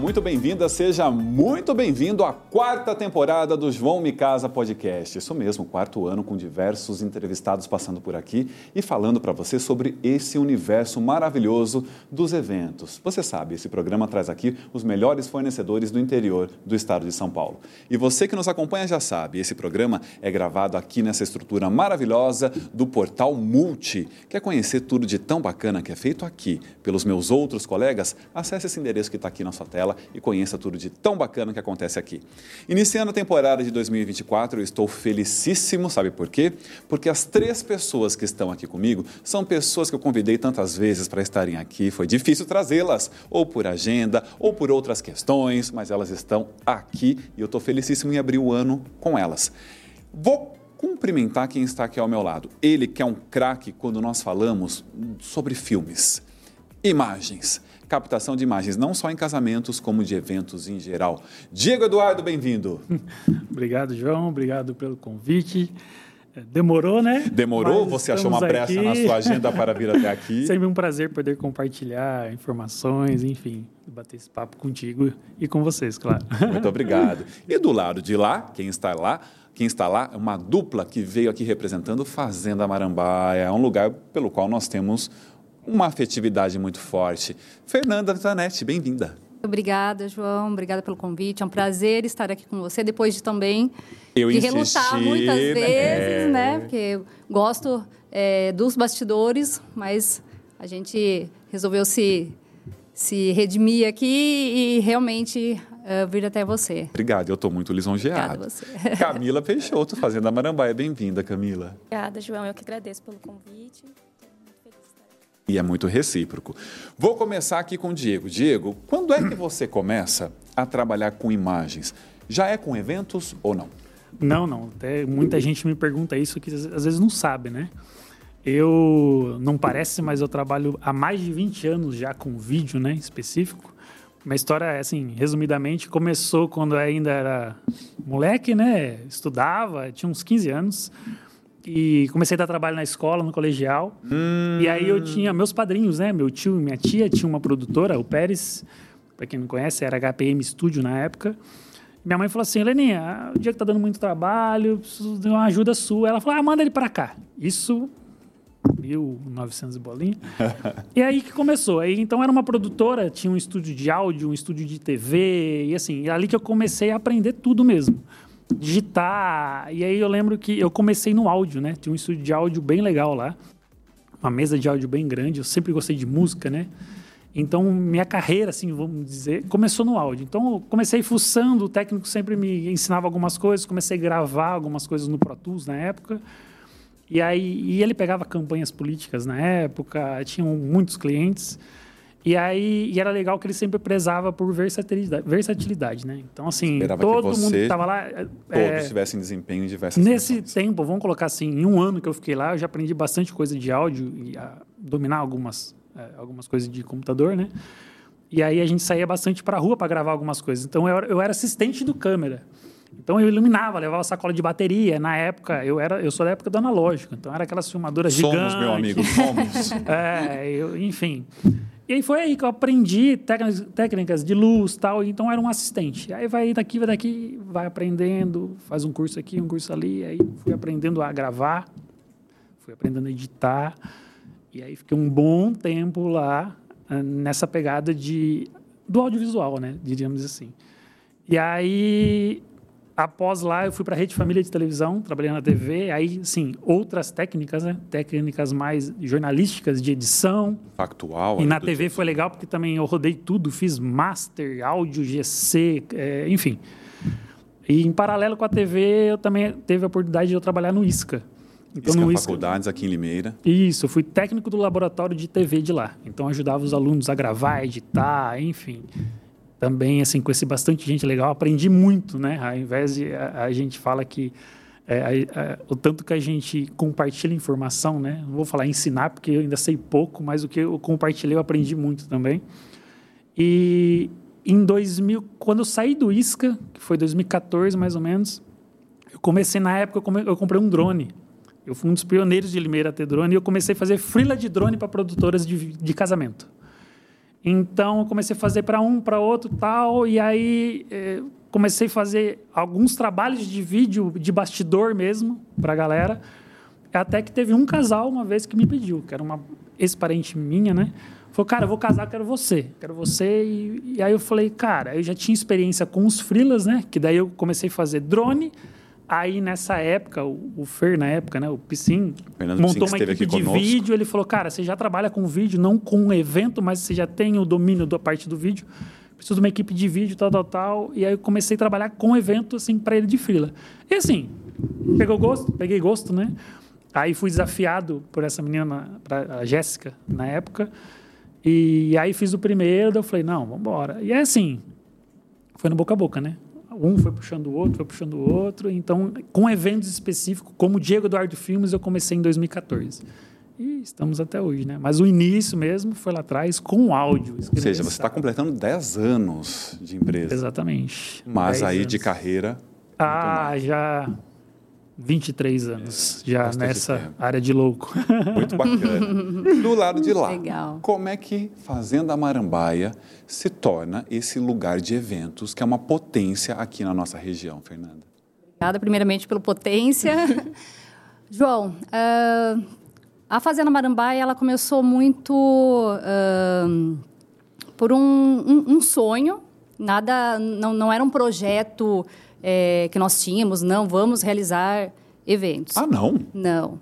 Muito bem-vinda, seja muito bem-vindo à quarta temporada do João Me Casa Podcast. Isso mesmo, quarto ano com diversos entrevistados passando por aqui e falando para você sobre esse universo maravilhoso dos eventos. Você sabe, esse programa traz aqui os melhores fornecedores do interior do estado de São Paulo. E você que nos acompanha já sabe, esse programa é gravado aqui nessa estrutura maravilhosa do portal Multi. Quer conhecer tudo de tão bacana que é feito aqui pelos meus outros colegas? Acesse esse endereço que está aqui na sua tela e conheça tudo de tão bacana que acontece aqui. Iniciando a temporada de 2024, eu estou felicíssimo, sabe por quê? Porque as três pessoas que estão aqui comigo são pessoas que eu convidei tantas vezes para estarem aqui. Foi difícil trazê-las, ou por agenda, ou por outras questões, mas elas estão aqui e eu estou felicíssimo em abrir o ano com elas. Vou cumprimentar quem está aqui ao meu lado. Ele que é um craque quando nós falamos sobre filmes, imagens captação de imagens, não só em casamentos, como de eventos em geral. Diego Eduardo, bem-vindo. Obrigado, João. Obrigado pelo convite. É, demorou, né? Demorou? Mas Você achou uma brecha aqui. na sua agenda para vir até aqui? Sempre um prazer poder compartilhar informações, enfim, bater esse papo contigo e com vocês, claro. Muito obrigado. E do lado de lá, quem está lá? Quem está lá é uma dupla que veio aqui representando Fazenda Marambaia, é um lugar pelo qual nós temos uma afetividade muito forte. Fernanda Zanetti, bem-vinda. Obrigada, João. Obrigada pelo convite. É um prazer estar aqui com você, depois de também eu de insisti, relutar muitas né? vezes, é... né? Porque eu gosto é, dos bastidores, mas a gente resolveu se, se redimir aqui e realmente uh, vir até você. Obrigado, eu estou muito lisonjeado. Obrigada você. Camila Peixoto, fazendo a Marambaia. Bem-vinda, Camila. Obrigada, João. Eu que agradeço pelo convite. E é muito recíproco. Vou começar aqui com o Diego. Diego, quando é que você começa a trabalhar com imagens? Já é com eventos ou não? Não, não. Até muita gente me pergunta isso que às vezes não sabe, né? Eu não parece, mas eu trabalho há mais de 20 anos já com vídeo, né, específico. Uma história, assim, resumidamente, começou quando eu ainda era moleque, né? Estudava, tinha uns 15 anos e comecei a dar trabalho na escola, no colegial. Hum. E aí eu tinha meus padrinhos, né? Meu tio e minha tia tinha uma produtora, o Pérez, para quem não conhece, era HPM Studio na época. Minha mãe falou assim: Leninha, o dia que tá dando muito trabalho, preciso de uma ajuda sua. Ela falou: ah, manda ele para cá. Isso 1900 bolinha. e aí que começou. Aí, então era uma produtora, tinha um estúdio de áudio, um estúdio de TV, e assim, é ali que eu comecei a aprender tudo mesmo digitar. E aí eu lembro que eu comecei no áudio, né? Tinha um estúdio de áudio bem legal lá. Uma mesa de áudio bem grande. Eu sempre gostei de música, né? Então, minha carreira, assim, vamos dizer, começou no áudio. Então, eu comecei fuçando, o técnico sempre me ensinava algumas coisas, comecei a gravar algumas coisas no Pro Tools na época. E aí, e ele pegava campanhas políticas na época, tinham muitos clientes. E aí e era legal que ele sempre prezava por versatilidade, versatilidade né? Então, assim, Esperava todo que mundo que estava lá. É, todos tivessem desempenho em diversas Nesse funções. tempo, vamos colocar assim, em um ano que eu fiquei lá, eu já aprendi bastante coisa de áudio e dominar algumas, é, algumas coisas de computador, né? E aí a gente saía bastante para a rua para gravar algumas coisas. Então eu, eu era assistente do câmera. Então eu iluminava, levava sacola de bateria. Na época, eu era, eu sou da época do analógico, então era aquelas filmadoras somos, gigantes. Somos, meu amigo, somos. é, eu, enfim. E aí foi aí que eu aprendi técnicas de luz tal, então era um assistente. Aí vai daqui, vai daqui, vai aprendendo, faz um curso aqui, um curso ali, aí fui aprendendo a gravar, fui aprendendo a editar, e aí fiquei um bom tempo lá ah, nessa pegada de do audiovisual, né, diríamos assim. E aí Após lá, eu fui para a Rede Família de Televisão, trabalhei na TV. Aí, sim, outras técnicas, né? Técnicas mais jornalísticas de edição. Factual. E na TV foi legal porque também eu rodei tudo, fiz master, áudio, GC, é, enfim. E em paralelo com a TV, eu também teve a oportunidade de eu trabalhar no ISCA. Então, ISCA no ISCA, Faculdades aqui em Limeira. Isso, eu fui técnico do laboratório de TV de lá. Então ajudava os alunos a gravar, editar, enfim também assim esse bastante gente legal aprendi muito né? Ao invés de a, a gente fala que é, a, a, o tanto que a gente compartilha informação né? Não vou falar ensinar porque eu ainda sei pouco mas o que eu compartilhei eu aprendi muito também. E em 2000 quando eu saí do Isca que foi 2014 mais ou menos eu comecei na época eu comprei um drone. Eu fui um dos pioneiros de Limeira a ter drone e eu comecei a fazer freela de drone para produtoras de, de casamento Então, eu comecei a fazer para um, para outro tal, e aí eh, comecei a fazer alguns trabalhos de vídeo de bastidor mesmo para a galera. Até que teve um casal uma vez que me pediu, que era uma ex-parente minha, né? Falou, cara, eu vou casar, quero você. Quero você. E, e, aí eu falei, cara, eu já tinha experiência com os freelas, né? Que daí eu comecei a fazer drone. Aí nessa época, o, o Fer, na época, né? O Piscin, montou uma equipe de conosco. vídeo. Ele falou, cara, você já trabalha com vídeo, não com um evento, mas você já tem o domínio da parte do vídeo. Preciso de uma equipe de vídeo, tal, tal, tal. E aí eu comecei a trabalhar com evento, assim, para ele de freela. E assim, pegou gosto, peguei gosto, né? Aí fui desafiado por essa menina, a Jéssica, na época. E aí fiz o primeiro, daí eu falei, não, vamos embora. E é assim, foi no boca a boca, né? Um foi puxando o outro, foi puxando o outro. Então, com eventos específicos, como o Diego Eduardo Filmes, eu comecei em 2014. E estamos até hoje, né? Mas o início mesmo foi lá atrás com áudio. Ou seja, você está completando 10 anos de empresa. Exatamente. Mas aí anos. de carreira. Ah, já 23 anos é, já nessa área de louco. Muito bacana. Do lado de lá, Legal. como é que Fazenda Marambaia se torna esse lugar de eventos que é uma potência aqui na nossa região, Fernanda? Obrigada primeiramente pela potência. João, uh, a Fazenda Marambaia ela começou muito uh, por um, um, um sonho, nada, não, não era um projeto é, que nós tínhamos, não, vamos realizar eventos. Ah, não? Não.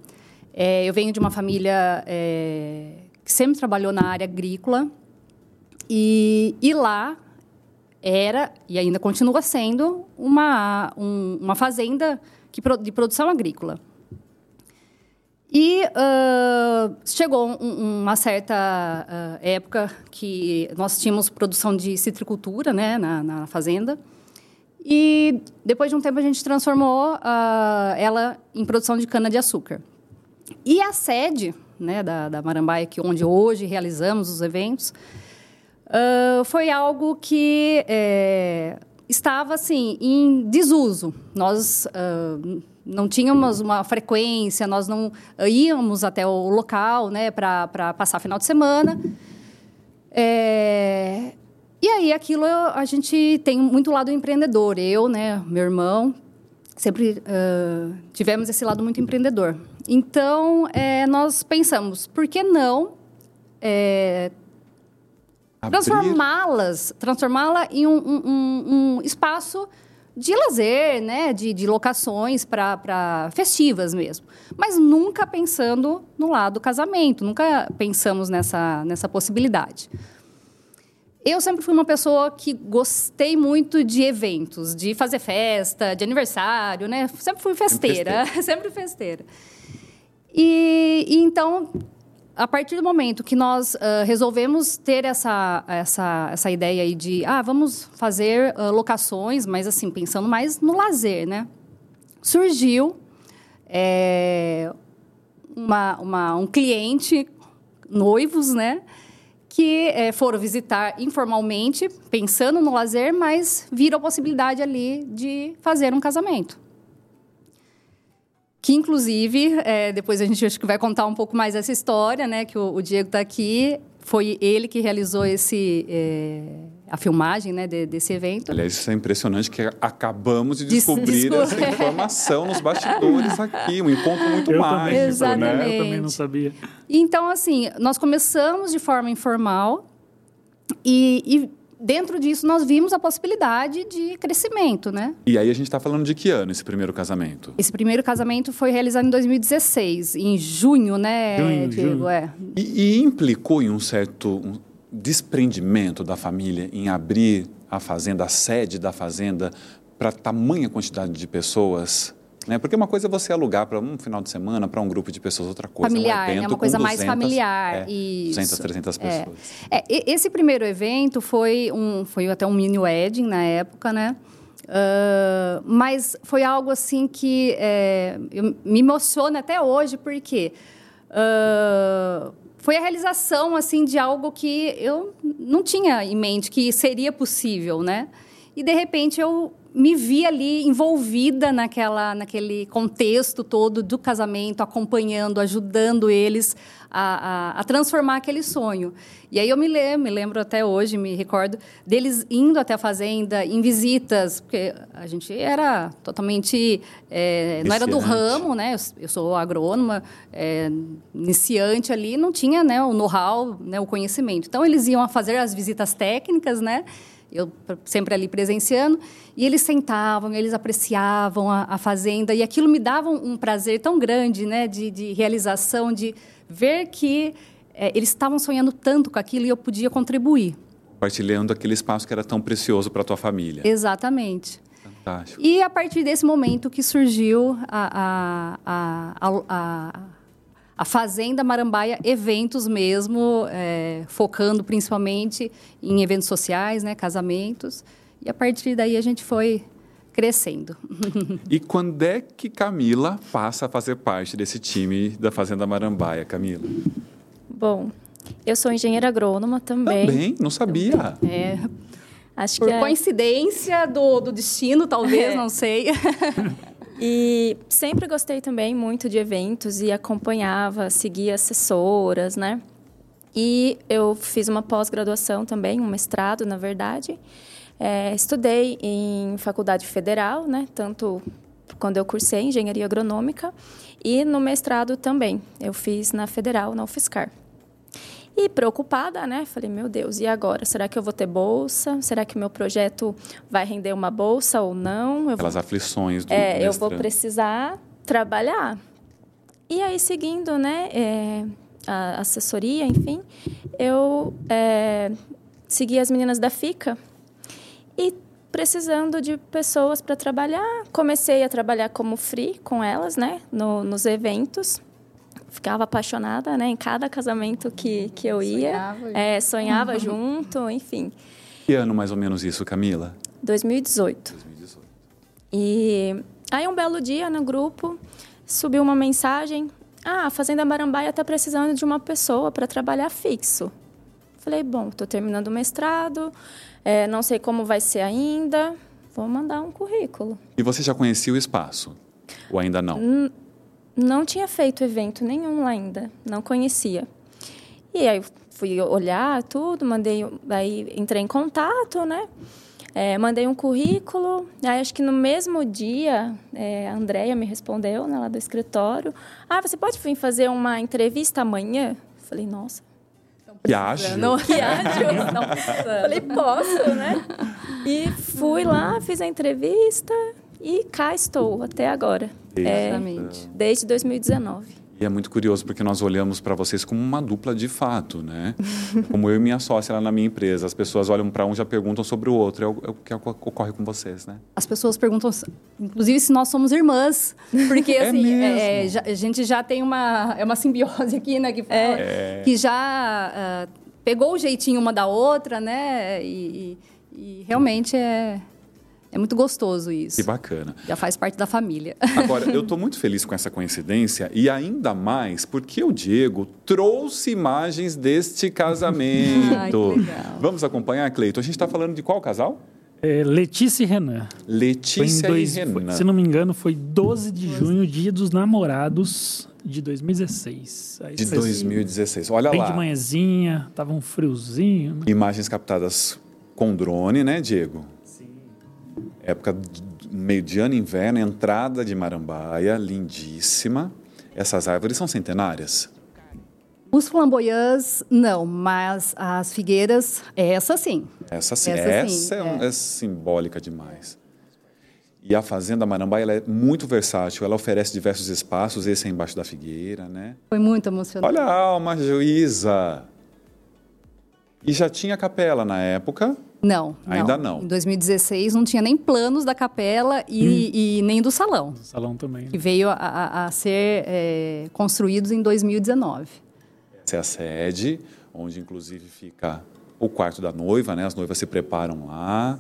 É, eu venho de uma família é, que sempre trabalhou na área agrícola e, e lá era e ainda continua sendo uma, um, uma fazenda que, de produção agrícola. E uh, chegou um, uma certa uh, época que nós tínhamos produção de citricultura né, na, na fazenda. E depois de um tempo a gente transformou uh, ela em produção de cana-de-açúcar. E a sede né, da, da Marambaia, que onde hoje realizamos os eventos, uh, foi algo que é, estava assim em desuso. Nós uh, não tínhamos uma frequência, nós não íamos até o local né, para passar final de semana. É, e aí, aquilo a gente tem muito lado empreendedor. Eu, né, meu irmão, sempre uh, tivemos esse lado muito empreendedor. Então, é, nós pensamos, por que não é, transformá-las, transformá-la em um, um, um, espaço de lazer, né, de, de locações para festivas mesmo. Mas nunca pensando no lado casamento, nunca pensamos nessa, nessa possibilidade. Eu sempre fui uma pessoa que gostei muito de eventos, de fazer festa, de aniversário, né? Sempre fui festeira, sempre festeira. E, e, então, a partir do momento que nós uh, resolvemos ter essa, essa, essa ideia aí de, ah, vamos fazer uh, locações, mas assim, pensando mais no lazer, né? Surgiu é, uma, uma, um cliente, noivos, né? Que é, foram visitar informalmente, pensando no lazer, mas viram a possibilidade ali de fazer um casamento. Que, inclusive, é, depois a gente acho que vai contar um pouco mais essa história, né? Que o, o Diego está aqui. Foi ele que realizou esse, é, a filmagem né, de, desse evento. Aliás, isso é impressionante que acabamos de descobrir Desculpa. essa informação nos bastidores aqui, um encontro muito eu mágico, também, Exatamente. né? Eu também não sabia. Então, assim, nós começamos de forma informal e, e dentro disso nós vimos a possibilidade de crescimento, né? E aí a gente está falando de que ano esse primeiro casamento? Esse primeiro casamento foi realizado em 2016, em junho, né, junho, Diego? Junho. É. E, e, implicou em um certo desprendimento da família em abrir a fazenda, a sede da fazenda, para tamanha quantidade de pessoas? Né? Porque uma coisa é você alugar para um final de semana, para um grupo de pessoas, outra coisa familiar, é um evento é uma coisa 200, mais familiar. É, 200, 300 é. pessoas. É. É, esse primeiro evento foi, um, foi até um mini wedding na época, né? Uh, mas foi algo assim que é, me emociona até hoje, porque uh, foi a realização assim de algo que eu não tinha em mente que seria possível, né? E de repente eu me vi ali envolvida naquela, naquele contexto todo do casamento, acompanhando, ajudando eles a, a, a, transformar aquele sonho. E aí eu me lembro, me lembro até hoje, me recordo, deles indo até a fazenda em visitas, porque a gente era totalmente. É, não era do ramo, né? Eu, eu sou agrônoma, é, iniciante ali, não tinha né, o know-how, né, o conhecimento. Então eles iam a fazer as visitas técnicas, né? eu sempre ali presenciando, e eles sentavam, eles apreciavam a, a fazenda, e aquilo me dava um, um prazer tão grande, né, de, de realização, de ver que é, eles estavam sonhando tanto com aquilo e eu podia contribuir. Compartilhando aquele espaço que era tão precioso para a tua família. Exatamente. Fantástico. E a partir desse momento que surgiu a, a, a, a a Fazenda Marambaia Eventos mesmo, é, focando principalmente em eventos sociais, né, casamentos. E a partir daí a gente foi crescendo. E quando é que Camila passa a fazer parte desse time da Fazenda Marambaia, Camila? Bom, eu sou engenheira agrônoma também. Também? Não sabia. É. Acho Por que é... coincidência do, do destino, talvez, é. não sei. E sempre gostei também muito de eventos e acompanhava, seguia assessoras, né? E eu fiz uma pós-graduação também, um mestrado, na verdade. É, estudei em faculdade federal, né? Tanto quando eu cursei engenharia agronômica e no mestrado também. Eu fiz na federal, na UFSCar. E preocupada, né? Falei, meu Deus, e agora? Será que eu vou ter bolsa? Será que meu projeto vai render uma bolsa ou não? Eu Aquelas vou... aflições do É, eu vou precisar trabalhar. E aí, seguindo, né, é, a assessoria, enfim, eu é, segui as meninas da FICA e precisando de pessoas para trabalhar, comecei a trabalhar como free com elas, né, no, nos eventos ficava apaixonada, né? Em cada casamento que, que eu ia. Sonhava, é, sonhava junto, enfim. Que ano mais ou menos isso, Camila? 2018. 2018. E aí um belo dia no grupo subiu uma mensagem: "Ah, a Fazenda Marambaia está precisando de uma pessoa para trabalhar fixo". Falei: "Bom, estou terminando o mestrado, é, não sei como vai ser ainda, vou mandar um currículo". E você já conhecia o espaço? Ou ainda não? N não tinha feito evento nenhum lá ainda, não conhecia. E aí fui olhar tudo, mandei, aí entrei em contato, né? É, mandei um currículo, aí acho que no mesmo dia é, a Andrea me respondeu né, lá do escritório. Ah, você pode vir fazer uma entrevista amanhã? Falei, nossa. Que ágil. Não, que ágil. Falei, posso, né? E fui lá, fiz a entrevista, e cá estou até agora. Exatamente. É, desde 2019. E é muito curioso porque nós olhamos para vocês como uma dupla de fato, né? Como eu e minha sócia lá na minha empresa. As pessoas olham para um e já perguntam sobre o outro. É o, é o, que ocorre com vocês, né? As pessoas perguntam, inclusive, se nós somos irmãs. Porque, é assim, é é, já, a gente já tem uma, é uma simbiose aqui, né? Que, é. que já uh, pegou o jeitinho uma da outra, né? e, e, e realmente é é muito gostoso isso. Que bacana. Já faz parte da família. Agora, eu estou muito feliz com essa coincidência e ainda mais porque o Diego trouxe imagens deste casamento. Ai, que legal. Vamos acompanhar, Cleito? A gente está falando de qual casal? É, Letícia e Renan. Letícia dois, e Renan. Foi, se não me engano, foi 12 de junho, dia dos namorados de 2016. Aí de 2016. Olha bem lá. Bem de manhãzinha, tava um friozinho. Né? Imagens captadas com drone, né, Diego? Época meio de ano inverno, entrada de Marambaia, lindíssima. Essas árvores são centenárias? Os flamboyãs, não, mas as figueiras, essa sim. Essa sim, essa, essa sim, é, é. é, simbólica demais. E a Fazenda Marambaia é muito versátil, ela oferece diversos espaços, esse é embaixo da figueira, né? Foi muito emocionante. Olha a alma, juíza! E já tinha capela na época? Não. Ainda não. Em 2016 não tinha nem planos da capela e, hum. e nem do salão. Do salão também. Que veio a, a ser é, construídos em 2019. Essa é a sede, onde inclusive fica o quarto da noiva, né? As noivas se preparam lá.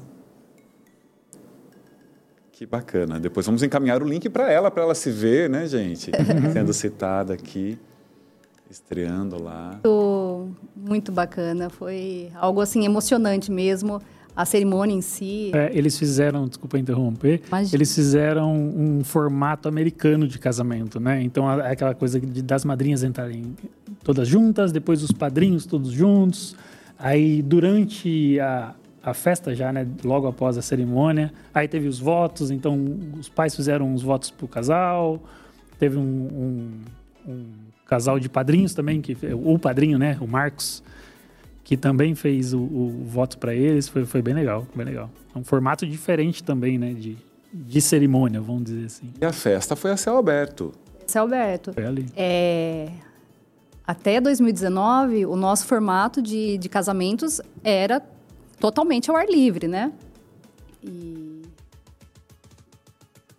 Que bacana. Depois vamos encaminhar o link para ela, para ela se ver, né, gente? Sendo citada aqui estreando lá. Muito, muito bacana, foi algo assim emocionante mesmo. a cerimônia em si. É, eles fizeram, desculpa interromper, Imagina. eles fizeram um formato americano de casamento, né? Então é aquela coisa de, das madrinhas entrarem todas juntas, depois os padrinhos todos juntos. Aí durante a, a festa já, né, logo após a cerimônia, aí teve os votos, então os pais fizeram os votos pro casal, teve um, um, um casal de padrinhos também, que o padrinho, né, o Marcos, que também fez o, o voto para eles, foi, foi bem legal, bem legal. É um formato diferente também, né, de, de cerimônia, vamos dizer assim. E a festa foi a céu aberto. Seu Alberto, Foi ali. é, até 2019, o nosso formato de, de casamentos era totalmente ao ar livre, né? E,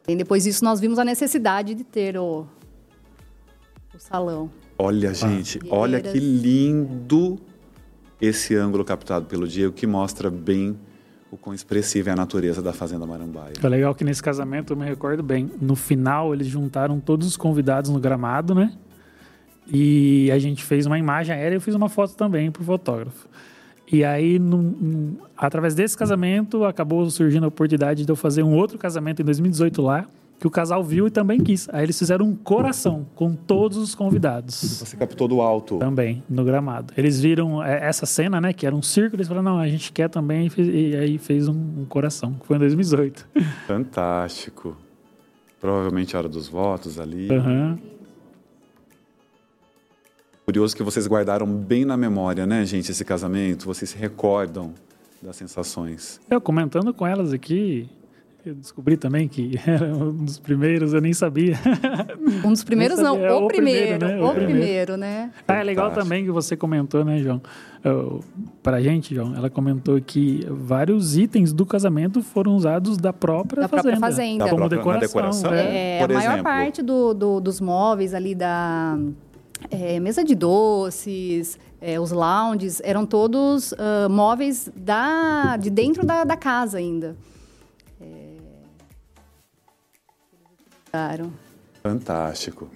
e depois disso nós vimos a necessidade de ter o, o salão. Olha, gente, olha que lindo esse ângulo captado pelo Diego, que mostra bem o quão expressiva é a natureza da Fazenda Marambaia. Foi legal que nesse casamento, eu me recordo bem, no final eles juntaram todos os convidados no gramado, né? E a gente fez uma imagem aérea e eu fiz uma foto também pro fotógrafo. E aí, num- num- através desse casamento, acabou surgindo a oportunidade de eu fazer um outro casamento em 2018 lá, que o casal viu e também quis. Aí eles fizeram um coração com todos os convidados. Você captou do alto. Também, no gramado. Eles viram é, essa cena, né? Que era um círculo, eles falaram, não, a gente quer também, e, aí fez um, coração, que foi em 2018. Fantástico. Provavelmente a hora dos votos ali. Aham. Curioso que vocês guardaram bem na memória, né, gente, esse casamento. Vocês se recordam das sensações. Eu comentando com elas aqui, eu descobri também que era um dos primeiros, eu nem sabia. Um dos primeiros, não, é o, o primeiro, primeiro, né? o O primeiro. primeiro, né? ah, é legal Fantástico. também que você comentou, né, João? Eu, pra gente, João, ela comentou que vários itens do casamento foram usados da própria Da fazenda. própria fazenda. Da Como própria- decoração. decoração? é. É, Por a maior exemplo? parte do, do- dos móveis ali da é, mesa de doces, é, os lounges, eram todos ah, móveis da, de dentro da, da casa ainda. Utilizaram. Fantástico.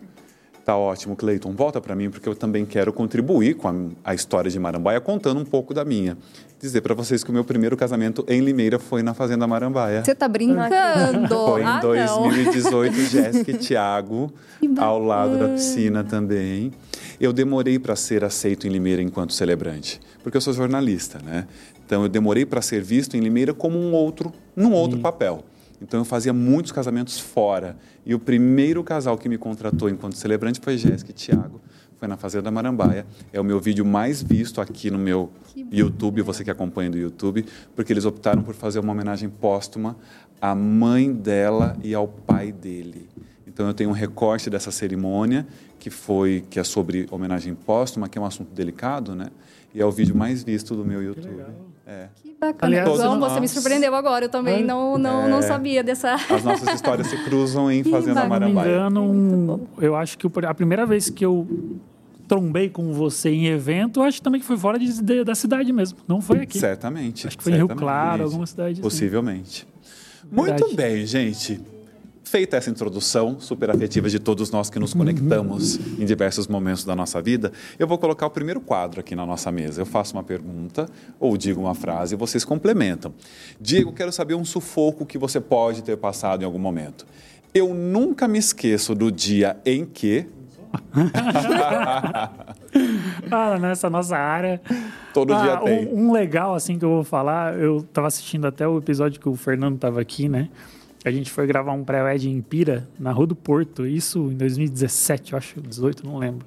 Tá ótimo, Cleiton. Volta para mim, porque eu também quero contribuir com a, a história de Marambaia, contando um pouco da minha. Dizer para vocês que o meu primeiro casamento em Limeira foi na Fazenda Marambaia. Você tá brincando? Foi em ah, não. 2018, Jéssica e Thiago, ao lado da piscina também. Eu demorei para ser aceito em Limeira enquanto celebrante, porque eu sou jornalista, né? Então eu demorei para ser visto em Limeira como um outro, num outro papel. Então eu fazia muitos casamentos fora. E o primeiro casal que me contratou enquanto celebrante foi Jéssica e Thiago. Foi na Fazenda Marambaia. É o meu vídeo mais visto aqui no meu YouTube, você que acompanha do YouTube, porque eles optaram por fazer uma homenagem póstuma à mãe dela e ao pai dele. Então eu tenho um recorte dessa cerimônia que foi que é sobre homenagem póstuma, que é um assunto delicado, né? E é o vídeo mais visto do meu YouTube. É. Que bacana. Aliás, João, você me surpreendeu agora. Eu também não, não, não É. sabia dessa. As nossas histórias se cruzam em Que Fazenda bacana. Se não me engano, um- eu acho que a primeira vez que eu trombei com você em evento, eu acho também que foi fora de- de- da cidade mesmo. Não foi aqui. Certamente. Acho que foi em Rio. Claro, alguma cidade assim. Possivelmente. Verdade. Muito bem, gente. Feita essa introdução super afetiva de todos nós que nos conectamos em diversos momentos da nossa vida, eu vou colocar o primeiro quadro aqui na nossa mesa. Eu faço uma pergunta ou digo uma frase e vocês complementam. Diego, quero saber um sufoco que você pode ter passado em algum momento. Eu nunca me esqueço do dia em que. Ah, nessa nossa área. Todo Ah, dia tem. Um, legal, assim, que eu vou falar, eu tava assistindo até o episódio que o Fernando tava aqui, né? A gente foi gravar um pré-wed em Pira, na Rua do Porto, isso em 2017, eu acho, 18, não lembro.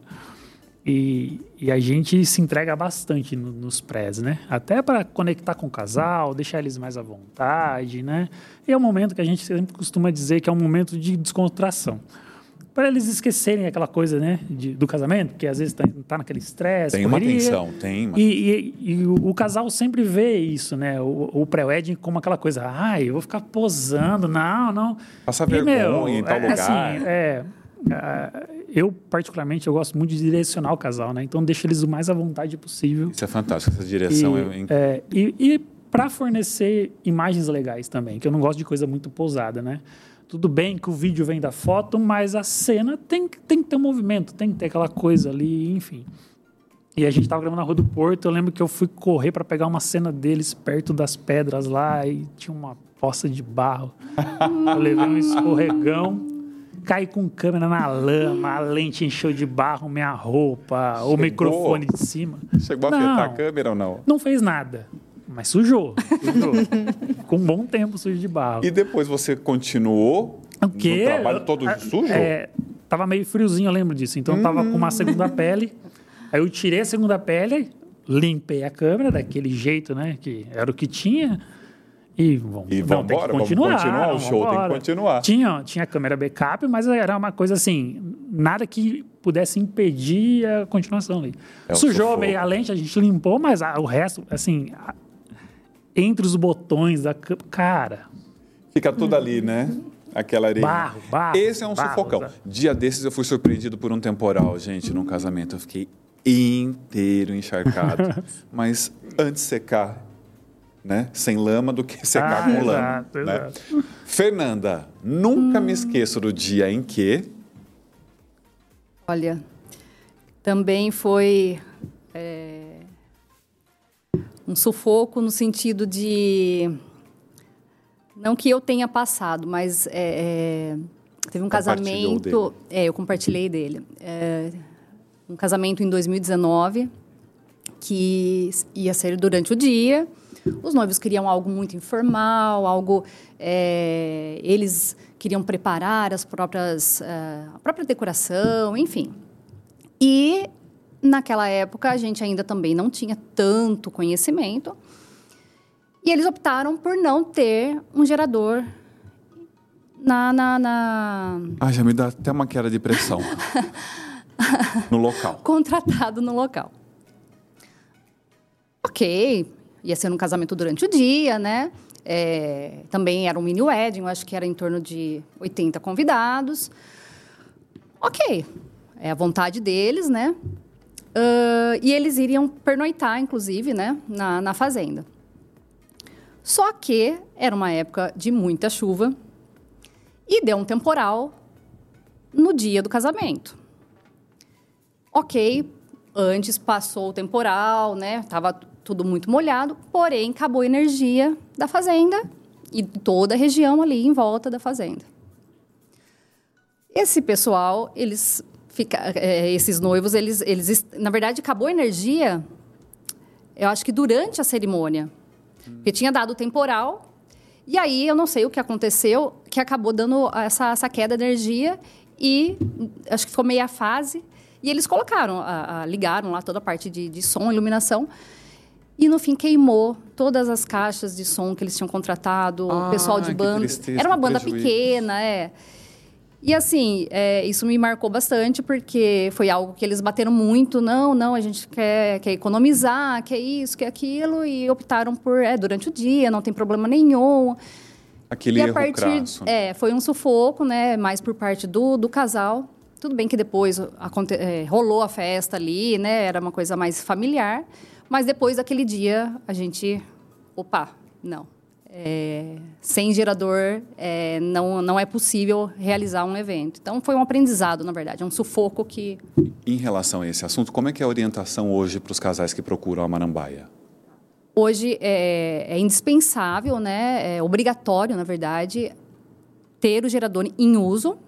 E, e a gente se entrega bastante no- nos prés, né? Até para conectar com o casal, deixar eles mais à vontade, né? E é um momento que a gente sempre costuma dizer que é um momento de descontração. Para eles esquecerem aquela coisa, né, de- do casamento, que às vezes tá, tá naquele estresse, Tem uma correria. tensão, tem uma. E, e- e o, o casal sempre vê isso, né? O, o pré-wedding como aquela coisa, ai, eu vou ficar posando, não, não. Passa E, vergonha em tal é, lugar. Assim, é, eu, particularmente, eu gosto muito de direcionar o casal, né? Então, deixa eles o mais à vontade possível. Isso é fantástico, essa direção E, é é, e, e para fornecer imagens legais também, que eu não gosto de coisa muito pousada, né? Tudo bem que o vídeo vem da foto, mas a cena tem, que- tem que ter um movimento, tem que ter aquela coisa ali, enfim. E a gente tava gravando na Rua do Porto. Eu lembro que eu fui correr para pegar uma cena deles perto das pedras lá e tinha uma poça de barro. eu levei um escorregão, caí com câmera na lama, a lente encheu de barro minha roupa, Chegou. o microfone de cima. Chegou a afetar a câmera ou não? Não fez nada. Mas sujou. sujou. Com um bom tempo sujo de barro. E depois você continuou o quê? no trabalho todo sujo? É, tava meio friozinho, eu lembro disso. Então hum. tava com uma segunda pele. Aí eu tirei a segunda pele, limpei a câmera daquele jeito, né? Que era o que tinha. E vamos, e vamos, embora, continuar, vamos continuar o show, tem que continuar. Tinha, tinha câmera backup, mas era uma coisa assim, nada que pudesse impedir a continuação ali. É Sujou meio a lente, a gente limpou, mas a, o resto, assim, a, entre os botões da cara... Fica tudo ali, né? Aquela areia. Barro, barro. Esse é um barro, sufocão. Tá? Dia desses eu fui surpreendido por um temporal, gente, num casamento. Eu fiquei inteiro encharcado. Mas antes de secar, né? Sem lama do que secar ah, com lama. Exato, né? exato. Fernanda, nunca hum. me esqueço do dia em que. Olha, também foi é, um sufoco no sentido de não que eu tenha passado, mas é, é, teve um casamento. É, eu compartilhei dele. É, um casamento em 2019 que ia ser durante o dia. Os noivos queriam algo muito informal, algo. É, eles queriam preparar as próprias, uh, a própria decoração, enfim. E naquela época a gente ainda também não tinha tanto conhecimento. E eles optaram por não ter um gerador na. na, na... Ah, já me dá até uma queda de pressão. no local. Contratado no local. Ok, ia ser um casamento durante o dia, né? É, também era um mini wedding, eu acho que era em torno de 80 convidados. Ok, é a vontade deles, né? Uh, e eles iriam pernoitar, inclusive, né, na, na fazenda. Só que era uma época de muita chuva e deu um temporal no dia do casamento. Ok, antes passou o temporal, né? Tava tudo muito molhado, porém acabou a energia da fazenda e toda a região ali em volta da fazenda. Esse pessoal, eles fica, é, esses noivos, eles, eles, na verdade, acabou a energia. Eu acho que durante a cerimônia, porque tinha dado temporal. E aí eu não sei o que aconteceu, que acabou dando essa, essa queda de energia e acho que ficou meia fase. E eles colocaram, a, a, ligaram lá toda a parte de, de som, iluminação. E no fim queimou todas as caixas de som que eles tinham contratado, ah, o pessoal de banda. Tristeza, Era uma banda prejuízo. pequena, é. E assim, é, isso me marcou bastante, porque foi algo que eles bateram muito. Não, não, a gente quer, quer economizar, quer isso, quer aquilo. E optaram por, é, durante o dia, não tem problema nenhum. Aquele e a partir, crasso. É, foi um sufoco, né? Mais por parte do, do casal. Tudo bem que depois aconte, é, rolou a festa ali, né? Era uma coisa mais familiar. Mas depois daquele dia, a gente... Opa, não é, sem gerador é, não, não é possível realizar um evento. Então, foi um aprendizado, na verdade, é um sufoco que... Em relação a esse assunto, como é que é a orientação hoje para os casais que procuram a Marambaia? Hoje é, é indispensável, né, é obrigatório, na verdade, ter o gerador em uso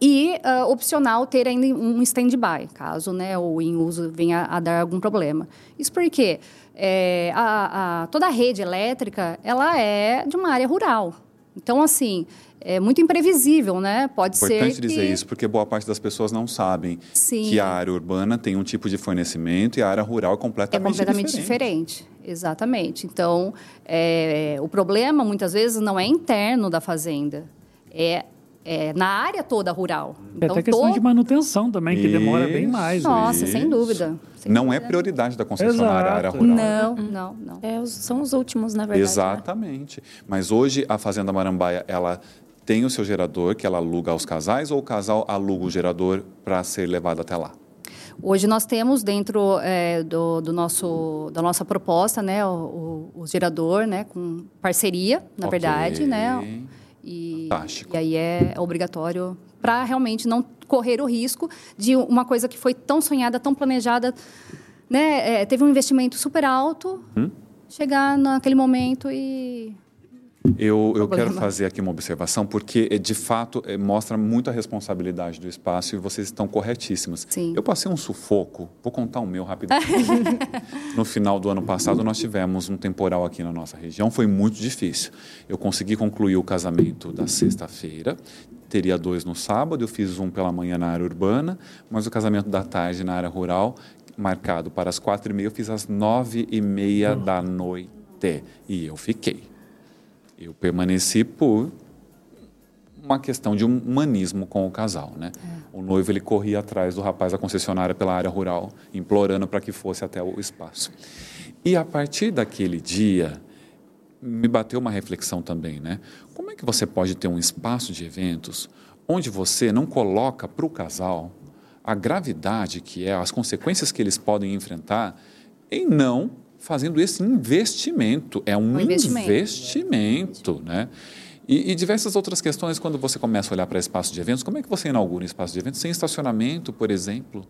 e uh, opcional ter ainda um stand-by, caso né, o em uso venha a dar algum problema. Isso porque é, a, a, toda a rede elétrica ela é de uma área rural. Então, assim, é muito imprevisível, né? Pode Importante ser. Importante dizer isso, porque boa parte das pessoas não sabem Sim. que a área urbana tem um tipo de fornecimento e a área rural é completamente, é completamente diferente. diferente. Exatamente. Então, é, o problema muitas vezes não é interno da fazenda, é é, na área toda rural. É então, até questão todo... de manutenção também, que isso, demora bem mais. Nossa, isso. sem dúvida. Sem não dúvida. é prioridade da concessionária a área rural. Não, não, não. É, são os últimos, na verdade. Né? Exatamente. Né? Mas hoje a Fazenda Marambaia, ela tem o seu gerador que ela aluga aos casais ou o casal aluga o gerador para ser levado até lá? Hoje nós temos dentro é, do, do, nosso, da nossa proposta, né, o, o, o gerador, né, com parceria, na okay. verdade, né, e, Fantástico. e aí é obrigatório para realmente não correr o risco de uma coisa que foi tão sonhada, tão planejada né, é, teve um investimento super alto, hum? chegar naquele momento e eu, eu quero fazer aqui uma observação, porque, eh, de fato, eh, mostra muito a responsabilidade do espaço e vocês estão corretíssimos. Sim. Eu passei um sufoco, vou contar o meu rapidamente. no final do ano passado, nós tivemos um temporal aqui na nossa região, foi muito difícil. Eu consegui concluir o casamento da sexta-feira, teria dois no sábado, eu fiz um pela manhã na área urbana, mas o casamento da tarde na área rural, marcado para as quatro e meia, eu fiz às nove e meia da noite. E eu fiquei. Eu permaneci por uma questão de humanismo com o casal, né? É. O noivo ele corria atrás do rapaz da concessionária pela área rural, implorando para que fosse até o espaço. E a partir daquele dia me bateu uma reflexão também, né? Como é que você pode ter um espaço de eventos onde você não coloca para o casal a gravidade que é, as consequências que eles podem enfrentar em não fazendo esse investimento. É um, um investimento. investimento, né? E, e, diversas outras questões, quando você começa a olhar para espaço de eventos, como é que você inaugura um espaço de eventos sem estacionamento, por exemplo?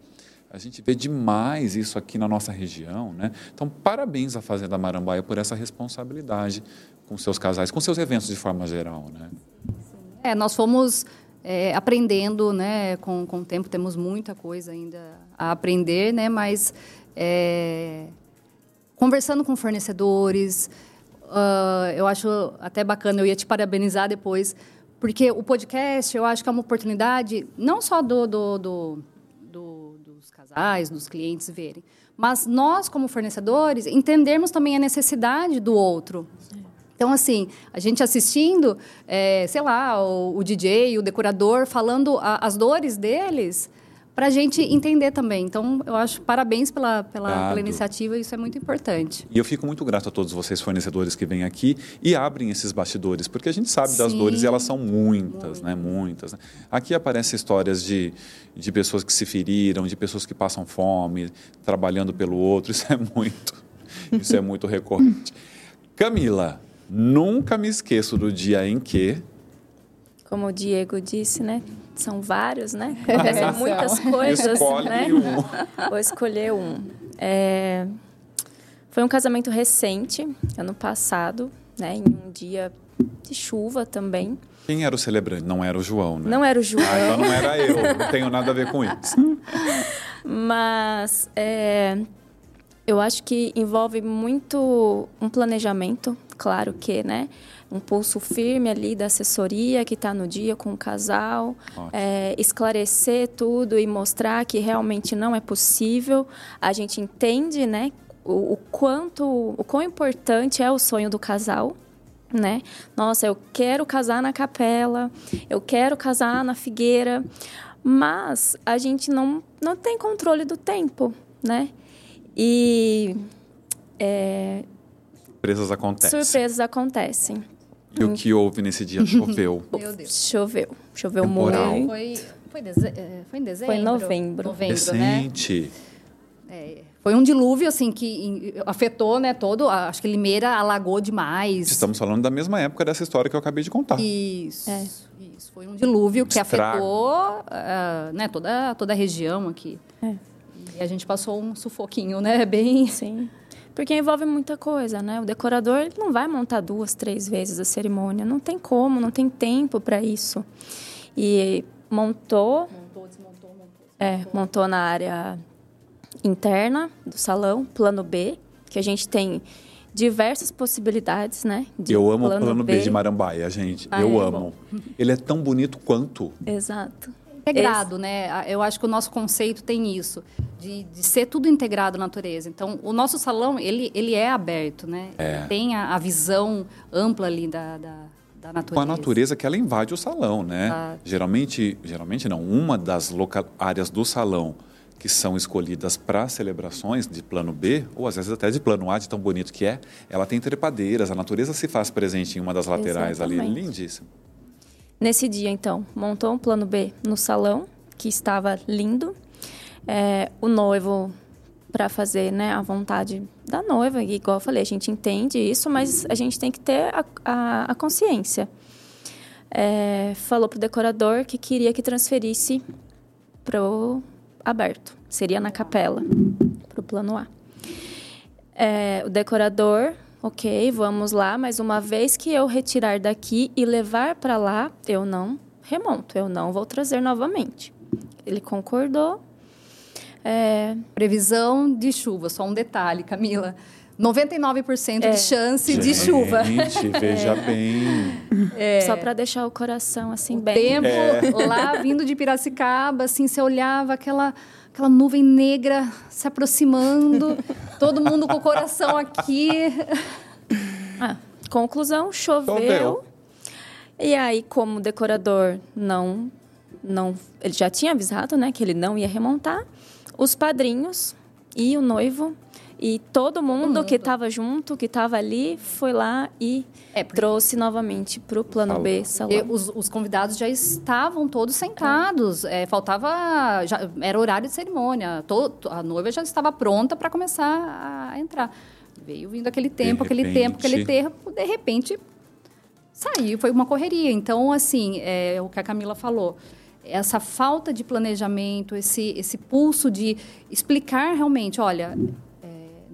A gente vê demais isso aqui na nossa região, né? Então, parabéns à Fazenda Marambaia por essa responsabilidade com seus casais, com seus eventos de forma geral, né? É, nós fomos é, aprendendo, né? Com, com o tempo temos muita coisa ainda a aprender, né? Mas é, conversando com fornecedores. Uh, eu acho até bacana, eu ia te parabenizar depois, porque o podcast eu acho que é uma oportunidade não só do, do, do, do dos casais, dos clientes verem, mas nós, como fornecedores, entendermos também a necessidade do outro. Então, assim, a gente assistindo, é, sei lá, o, o, DJ, o decorador, falando a, as dores deles, para a gente entender também. Então, eu acho parabéns pela, pela, pela, iniciativa, isso é muito importante. E eu fico muito grato a todos vocês, fornecedores, que vêm aqui e abrem esses bastidores, porque a gente sabe Sim. das dores e elas são muitas, muito. né? Muitas. Né? Aqui aparecem histórias de, de pessoas que se feriram, de pessoas que passam fome, trabalhando pelo outro, isso é muito, isso é muito recorrente. Camila, nunca me esqueço do dia em que como o Diego disse, né? São vários, né? São muitas coisas, Escolhe né? Um. Vou escolher um. É... Foi um casamento recente, ano passado, né? Em um dia de chuva também. Quem era o celebrante? Não era o João, né? Não era o João. Ah, então não era eu. Não tenho nada a ver com isso. Mas é, eu acho que envolve muito um planejamento, claro que, né? um pulso firme ali da assessoria que está no dia com o casal, é, esclarecer tudo e mostrar que realmente não é possível. A gente entende, né, o, o quanto, o quão importante é o sonho do casal, né? Nossa, eu quero casar na capela, eu quero casar na figueira, mas a gente não, não tem controle do tempo, né? E é, surpresas acontecem. Surpresas acontecem. E o que houve nesse dia? Choveu. Meu Deus. Choveu. Choveu Temporal. muito. Foi, foi, deze... É, foi em dezembro? Foi em novembro. Novembro, Recente. né? É, foi um dilúvio, assim, que afetou, né, todo... Acho que Limeira alagou demais. Estamos falando da mesma época dessa história que eu acabei de contar. Isso. É. Isso. Foi um dilúvio que Estrago. afetou uh, né, toda, toda a região aqui. É. E a gente passou um sufoquinho, né? Bem... Sim. Porque envolve muita coisa, né? O decorador não vai montar duas, três vezes a cerimônia. Não tem como, não tem tempo para isso. E montou... Montou, desmontou, montou. É, montou na área interna do salão, plano B, que a gente tem diversas possibilidades, né? eu amo plano o plano B. B de Marambaia, gente. Ah, eu é amo. Bom. Ele é tão bonito quanto. Exato integrado, Esse... né? Eu acho que o nosso conceito tem isso, de, de, ser tudo integrado na natureza. Então, o nosso salão, ele, ele é aberto, né? É. Tem a, a, visão ampla ali da, da, da, natureza. Com a natureza que ela invade o salão, né? Ah. Geralmente, geralmente não, uma das loca... áreas do salão que são escolhidas para celebrações de plano B, ou às vezes até de plano A, de tão bonito que é, ela tem trepadeiras, a natureza se faz presente em uma das laterais Exatamente. ali, lindíssimo. Nesse dia, então, montou um plano B no salão, que estava lindo. É, o noivo, para fazer né, a vontade da noiva, igual eu falei, a gente entende isso, mas a gente tem que ter a, a, a consciência. É, falou para o decorador que queria que transferisse para o aberto, seria na capela, para o plano A. É, o decorador, ok, vamos lá, mas uma vez que eu retirar daqui e levar para lá, eu não remonto, eu não vou trazer novamente. Ele concordou. É... Previsão de chuva, só um detalhe, Camila. 99% é. de chance Gente, de chuva. Gente, veja é. bem. É. Só para deixar o coração assim o bem. tempo é. lá vindo de Piracicaba, assim, você olhava aquela aquela nuvem negra se aproximando, todo mundo com o coração aqui. Ah, conclusão, choveu. choveu. E aí, como o decorador não não, ele já tinha avisado, né, que ele não ia remontar. Os padrinhos e o noivo e todo mundo, mundo. que estava junto, que estava ali, foi lá e é, trouxe novamente para o plano B salão. Os, os, convidados já estavam todos sentados. É, faltava. Já, era horário de cerimônia. Todo, a noiva já estava pronta para começar a entrar. Veio vindo aquele tempo, aquele tempo, aquele tempo. De repente, saiu. Foi uma correria. Então, assim, é o que a Camila falou essa falta de planejamento, esse, esse pulso de explicar realmente, olha,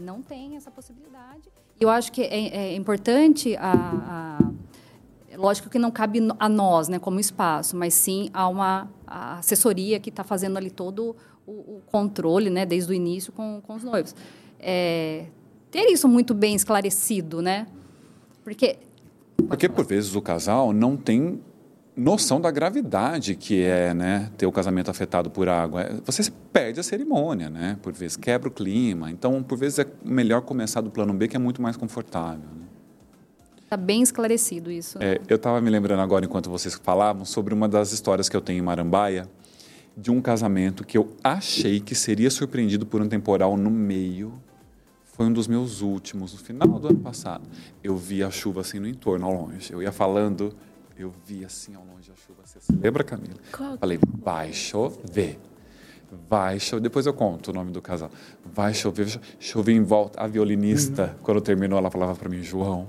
não tem essa possibilidade. Eu acho que é, é importante a, a, lógico que não cabe a nós, né, como espaço, mas sim a uma a assessoria que está fazendo ali todo o, o, controle, né, desde o início com, com os noivos. É, ter isso muito bem esclarecido, né? Porque porque por vezes o casal não tem noção da gravidade que é né, ter o casamento afetado por água. É, você perde a cerimônia, né? Por vezes quebra o clima. Então, por vezes é melhor começar do plano B, que é muito mais confortável. Está né? bem esclarecido isso. Né? É, eu estava me lembrando agora, enquanto vocês falavam, sobre uma das histórias que eu tenho em Marambaia, de um casamento que eu achei que seria surpreendido por um temporal no meio. Foi um dos meus últimos, no final do ano passado. Eu vi a chuva assim no entorno, ao longe. Eu ia falando eu vi assim ao longe a chuva. Você se lembra, Camila? Qual? Falei, vai chover. Vai chover. Depois eu conto o nome do casal. Vai chover. Chover em volta. A violinista, uhum. quando terminou, ela falava para mim, João,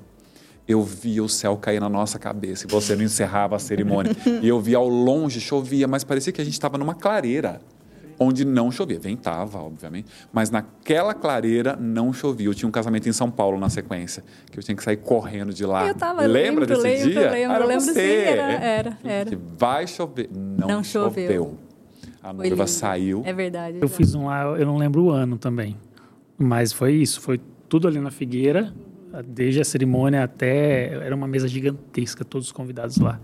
eu via o céu cair na nossa cabeça e você não encerrava a cerimônia. e eu via ao longe, chovia, mas parecia que a gente estava numa clareira onde não chovia. Ventava, obviamente, mas naquela clareira não chovia. Eu tinha um casamento em São Paulo na sequência, que eu tinha que sair correndo de lá. Eu tava, Lembra lembro, desse lembro, dia? Lembro, era lembro você. sim, era, era, era. Que vai chover. Não, não choveu. choveu. A noiva saiu. É verdade. Eu fiz um lá, eu não lembro o ano também. Mas foi isso, foi tudo ali na Figueira, desde a cerimônia até. Era uma mesa gigantesca, todos os convidados lá.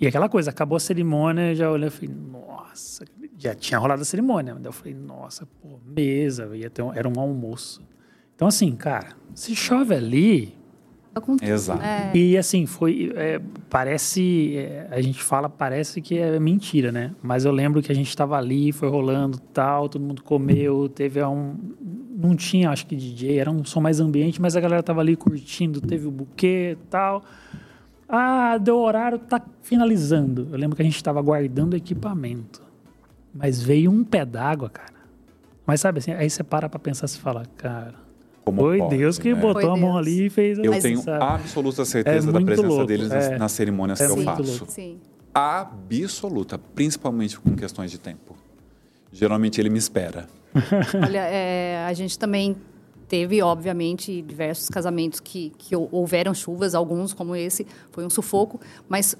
E aquela coisa, acabou a cerimônia, já olhei e falei, nossa, já tinha rolado a cerimônia. Daí eu falei, nossa, pô, mesa, ia ter um, era um almoço. Então, assim, cara, se chove ali. Exato. É. E assim, foi. É, parece. É, a gente fala, parece que é mentira, né? Mas eu lembro que a gente estava ali, foi rolando tal, todo mundo comeu, teve um. Não tinha, acho que DJ, era um som mais ambiente, mas a galera tava ali curtindo, teve o buquê tal. Ah, deu horário, tá finalizando. Eu lembro que a gente estava guardando equipamento. Mas veio um pé d'água, cara. Mas sabe assim, aí você para pra pensar e fala, cara. Como foi pode, Deus que né? botou foi a mão Deus. ali e fez Eu tenho sabe? absoluta certeza é da presença louco. deles é, nas, cerimônias é que eu faço. Sim. Absoluta, principalmente com questões de tempo. Geralmente ele me espera. Olha, é, a gente também teve, obviamente, diversos casamentos que, que houveram chuvas, alguns como esse, foi um sufoco, mas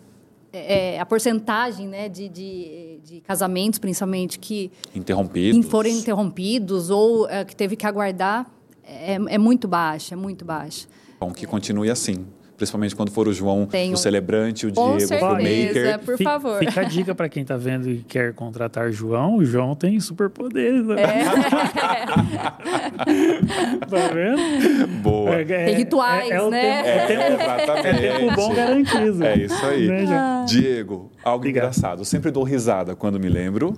é, é, a porcentagem né, de, de, de, casamentos, principalmente, que interrompidos. foram interrompidos ou é, que teve que aguardar, é, é, muito baixa, é muito baixa. Bom, que continue assim. Principalmente quando for o João, Tenho... o celebrante, o Com Diego, o maker. por favor. Fica a dica para quem está vendo e quer contratar João. O João tem superpoderes. Né? É. tá vendo? Boa. É, tem rituais, é, é né? Tempo, é, tempo, é tempo bom garantido. É isso aí. Né, ah. Diego, algo Obrigado. engraçado. Eu sempre dou risada quando me lembro.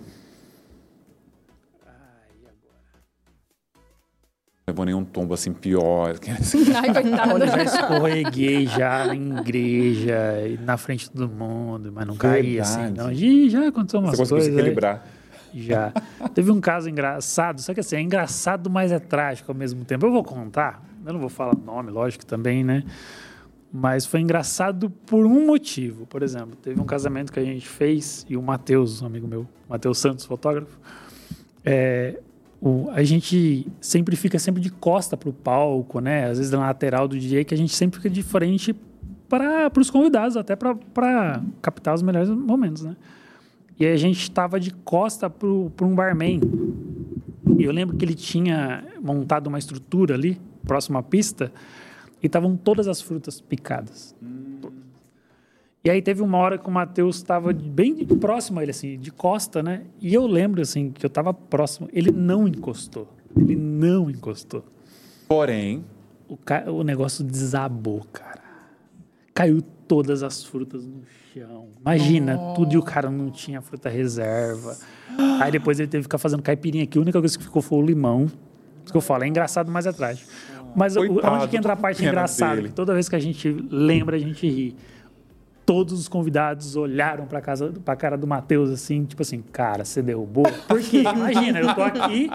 Levou nenhum tombo assim pior. Ai, coitado. Olha, já escorreguei já em igreja, na frente de todo mundo, mas não caí assim. Não. E já aconteceu umas Você coisas. Você equilibrar. Já. Teve um caso engraçado, só que assim, é engraçado, mas é trágico ao mesmo tempo. Eu vou contar, eu não vou falar nome, lógico, também, né? Mas foi engraçado por um motivo. Por exemplo, teve um casamento que a gente fez e o Matheus, um amigo meu, Matheus Santos, fotógrafo, é, o, a gente sempre fica sempre de costa para o palco, né? Às vezes na lateral do DJ, que a gente sempre fica de frente para os convidados, até para captar os melhores momentos, né? E a gente estava de costa para um barman. E eu lembro que ele tinha montado uma estrutura ali, próximo à pista, e estavam todas as frutas picadas. Hum. E aí teve uma hora que o Matheus estava bem próximo a ele, assim, de costa, né? E eu lembro, assim, que eu estava próximo. Ele não encostou. Ele não encostou. Porém... O, ca... o negócio desabou, cara. Caiu todas as frutas no chão. Imagina, oh. tudo e o cara não tinha fruta reserva. Aí depois ele teve que ficar fazendo caipirinha aqui. A única coisa que ficou foi o limão. Isso que eu falo, é engraçado, mas é trágico. Mas Coitado, onde que entra a parte engraçada? Que toda vez que a gente lembra, a gente ri. Todos os convidados olharam para casa, para cara do Matheus assim, tipo assim, cara, você derrubou? Porque imagina, eu tô aqui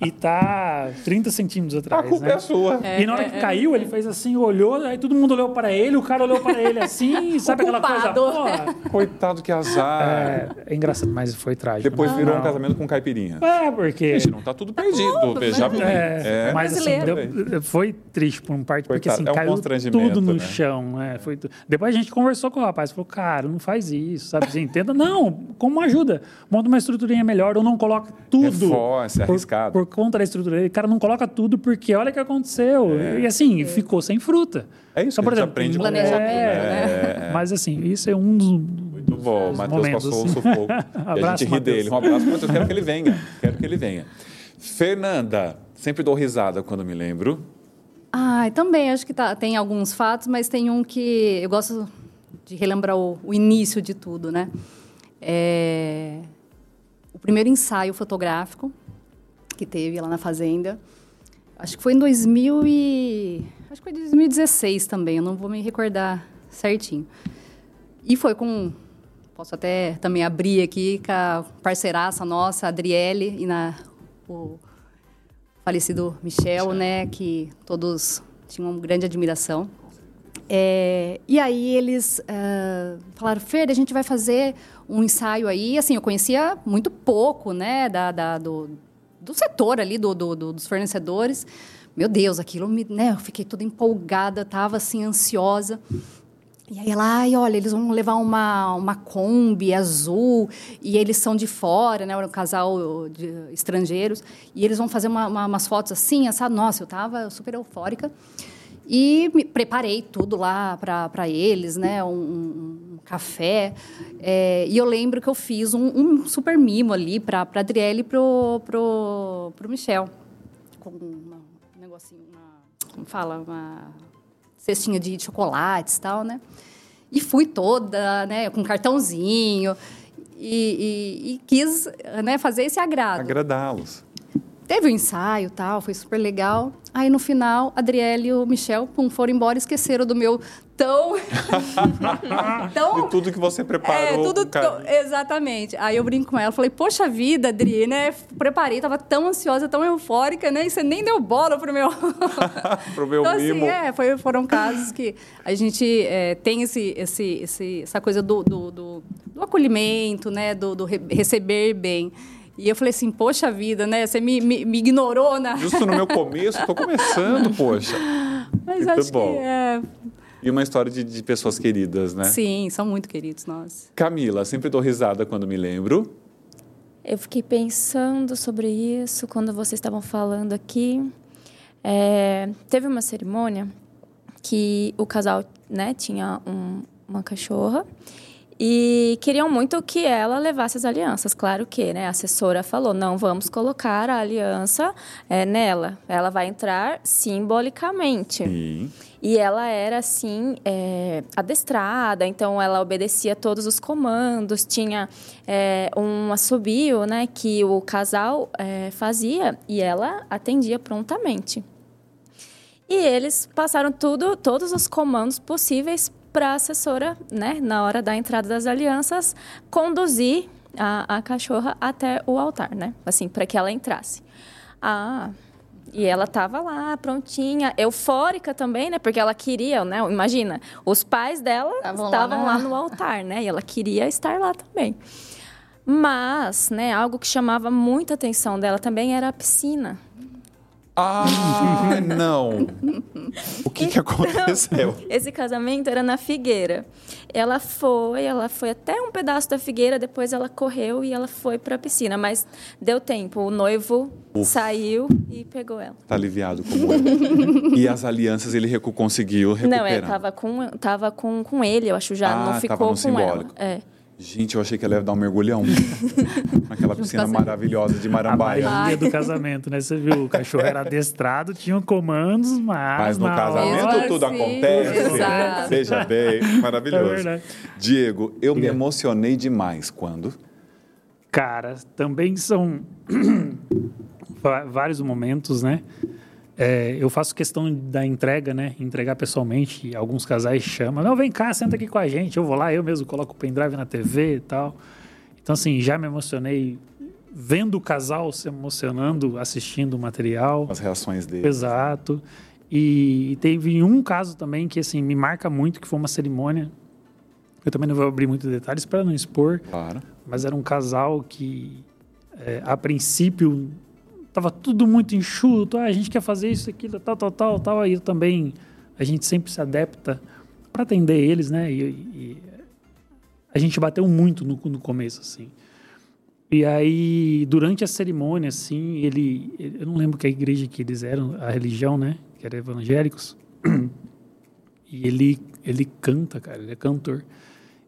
e tá 30 centímetros atrás. A culpa né? é sua. É, e na hora que é, caiu, ele fez assim, olhou, aí todo mundo olhou para ele, o cara olhou para ele assim, sabe aquela coisa? Pô, Coitado, que azar. É, é, engraçado, mas foi trágico. Depois virou não. um casamento com caipirinha. É, porque. Gente, não tá tudo perdido. Tá tudo, bem. É, é, mas assim, deu, foi triste por um parte, porque assim, é um caiu tudo no né? chão. Né? Foi Depois a gente conversou com o rapaz, falou, cara, não faz isso, sabe? Você entenda? Não, como ajuda? Monta uma estruturinha melhor ou não coloca tudo. Reforce, é arriscado. Por, por conta da estrutura o cara não coloca tudo porque olha o que aconteceu. É. E assim, é. ficou sem fruta. É isso, então, por exemplo, aprende planejamento, é, né? Mas assim, isso é um dos. Muito bom, o Matheus passou o sufoco. e a gente ri dele. Um abraço Matheus, quero que ele venha. Quero que ele venha. Fernanda, sempre dou risada quando me lembro. Ah, também acho que tá, tem alguns fatos, mas tem um que eu gosto de relembrar o, o início de tudo, né? É, o primeiro ensaio fotográfico que teve lá na fazenda. Acho que foi em 2000 e... Acho que foi 2016 também, eu não vou me recordar certinho. E foi com... Posso até também abrir aqui com a parceiraça nossa, a Adriele, e na, o falecido Michel, né? Que todos tinham uma grande admiração. É, e aí eles uh, falaram, Fer, a gente vai fazer um ensaio aí. Assim, eu conhecia muito pouco, né, da, da do, do setor ali, do, do, do, dos fornecedores. Meu Deus, aquilo me, né, eu fiquei toda empolgada, estava assim, ansiosa. E aí ela, ai, olha, eles vão levar uma, uma Kombi azul e eles são de fora, né, um casal de estrangeiros, e eles vão fazer uma, uma, umas fotos assim, essa, nossa, eu estava super eufórica. E me preparei tudo lá para eles, né, um, um café. É, e eu lembro que eu fiz um, um super mimo ali para a Adriele e pro, pro Michel. Com uma, um negocinho, uma, como fala, uma cestinha de chocolates e tal, né? E fui toda, né, com cartãozinho. E, e, e quis né, fazer esse agrado. Agradá-los. Teve o um ensaio tal, foi super legal. Aí no final, a Adriele e o Michel pum, foram embora e esqueceram do meu tão. tão... De tudo que você preparou. É, tudo. Tão... Exatamente. Aí eu brinco com ela, falei, poxa vida, Adri, né? Preparei, tava tão ansiosa, tão eufórica, né? E você nem deu bola pro meu. pro meu então, mimo. Assim, é, foi, foram casos que a gente é, tem esse, esse, esse, essa coisa do, do, do, do acolhimento, né? Do, do receber bem. E eu falei assim, poxa vida, né? Você me, me, me ignorou, né? Justo no meu começo, estou começando, poxa. Mas muito acho bom. que é... E uma história de, de, pessoas queridas, né? Sim, são muito queridos nós. Camila, sempre dou risada quando me lembro. Eu fiquei pensando sobre isso quando vocês estavam falando aqui. É, teve uma cerimônia que o casal né, tinha um, uma cachorra e queriam muito que ela levasse as alianças. Claro que né, a assessora falou: não vamos colocar a aliança é, nela. Ela vai entrar simbolicamente. Sim. E ela era, assim, é, adestrada, então ela obedecia todos os comandos. Tinha é, um assobio né, que o casal é, fazia e ela atendia prontamente. E eles passaram tudo, todos os comandos possíveis para a assessora, né, na hora da entrada das alianças, conduzir a, a cachorra até o altar, né? Assim, para que ela entrasse. Ah, e ela estava lá, prontinha, eufórica também, né? Porque ela queria, né? Imagina, os pais dela estavam lá, né? lá no altar, né? E ela queria estar lá também. Mas, né, algo que chamava muita atenção dela também era a piscina. Ah, não. O que, que aconteceu? Esse casamento era na Figueira. Ela foi, ela foi até um pedaço da Figueira, depois ela correu e ela foi para a piscina, mas deu tempo. O noivo Uf. saiu e pegou ela. Tá aliviado como eu. e as alianças ele conseguiu recuperar? Não, é, tava com tava com, com ele, eu acho já, ah, não ficou com simbólico. ela. É. Gente, eu achei que ela ia dar um mergulhão. Naquela piscina maravilhosa de Marambaia. A magia do casamento, né? Você viu, o cachorro era adestrado, tinha comandos, mas. Mas no casamento hora, tudo sim. acontece. Exato. Seja bem, maravilhoso. É Diego, eu me emocionei demais quando. Cara, também são vários momentos, né? É, eu faço questão da entrega, né? Entregar pessoalmente. Alguns casais chamam, não, vem cá, senta aqui com a gente. Eu vou lá, eu mesmo coloco o pendrive na TV e tal. Então, assim, já me emocionei vendo o casal se emocionando, assistindo o material. As reações dele. Exato. E teve um caso também que, assim, me marca muito, que foi uma cerimônia. Eu também não vou abrir muitos detalhes para não expor. Claro. Mas era um casal que, é, a princípio, tava tudo muito enxuto, ah, a gente quer fazer isso, aquilo, tal, tal, tal, tal. Aí também a gente sempre se adapta para atender eles, né? E, e, a gente bateu muito no, no começo, assim. E aí, durante a cerimônia, assim, ele, ele, Eu não lembro que a igreja que eles eram, a religião, né? Que eram evangélicos. E ele, ele canta, cara, ele é cantor.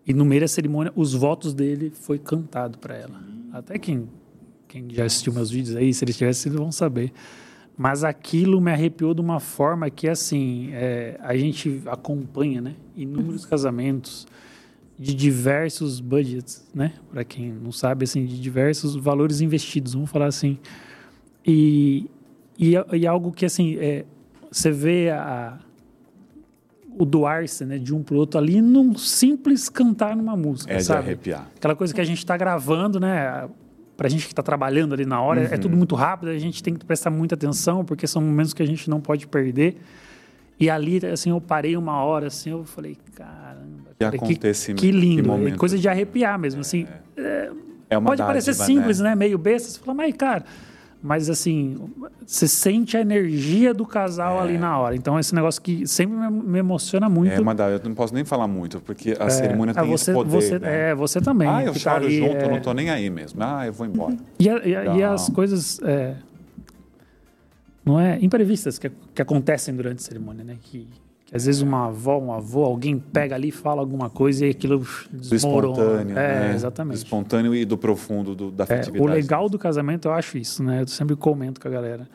E no meio da cerimônia, os votos dele foi cantado para ela. Até quem quem já assistiu meus vídeos aí, se eles tivessem sido, vão saber. Mas aquilo me arrepiou de uma forma que, assim, é, a gente acompanha, né? Inúmeros casamentos de diversos budgets, né? Para quem não sabe, assim, de diversos valores investidos, vamos falar assim. E, e, e algo que, assim, é, você vê a, o doar-se né, de um para o outro ali num simples cantar numa música, é sabe? de arrepiar. Aquela coisa que a gente está gravando, né? Para a gente que está trabalhando ali na hora, uhum. é tudo muito rápido, a gente tem que prestar muita atenção, porque são momentos que a gente não pode perder. E ali, assim, eu parei uma hora, assim, eu falei, caramba, cara, que, que, que lindo. Que coisa de arrepiar mesmo, assim. É, é pode dádiva, parecer simples, né? né? Meio besta. Você fala, mas, cara, mas assim, você sente a energia do casal é. ali na hora. Então, esse negócio que sempre me emociona muito. É, Madá, eu não posso nem falar muito, porque a é, cerimônia tem você, esse poder. Você, né? É, você também. Ah, eu choro ali, junto, é... não tô nem aí mesmo. Ah, eu vou embora. E, a, e, a, e as coisas. É, não é imprevistas que, que acontecem durante a cerimônia, né? Que, às vezes uma avó, um avô, alguém pega ali, fala alguma coisa e aquilo desmorona. Do espontâneo, é, né? exatamente. Do espontâneo e do profundo do, da afetividade. É, o legal do casamento, eu acho isso, né? Eu sempre comento com a galera.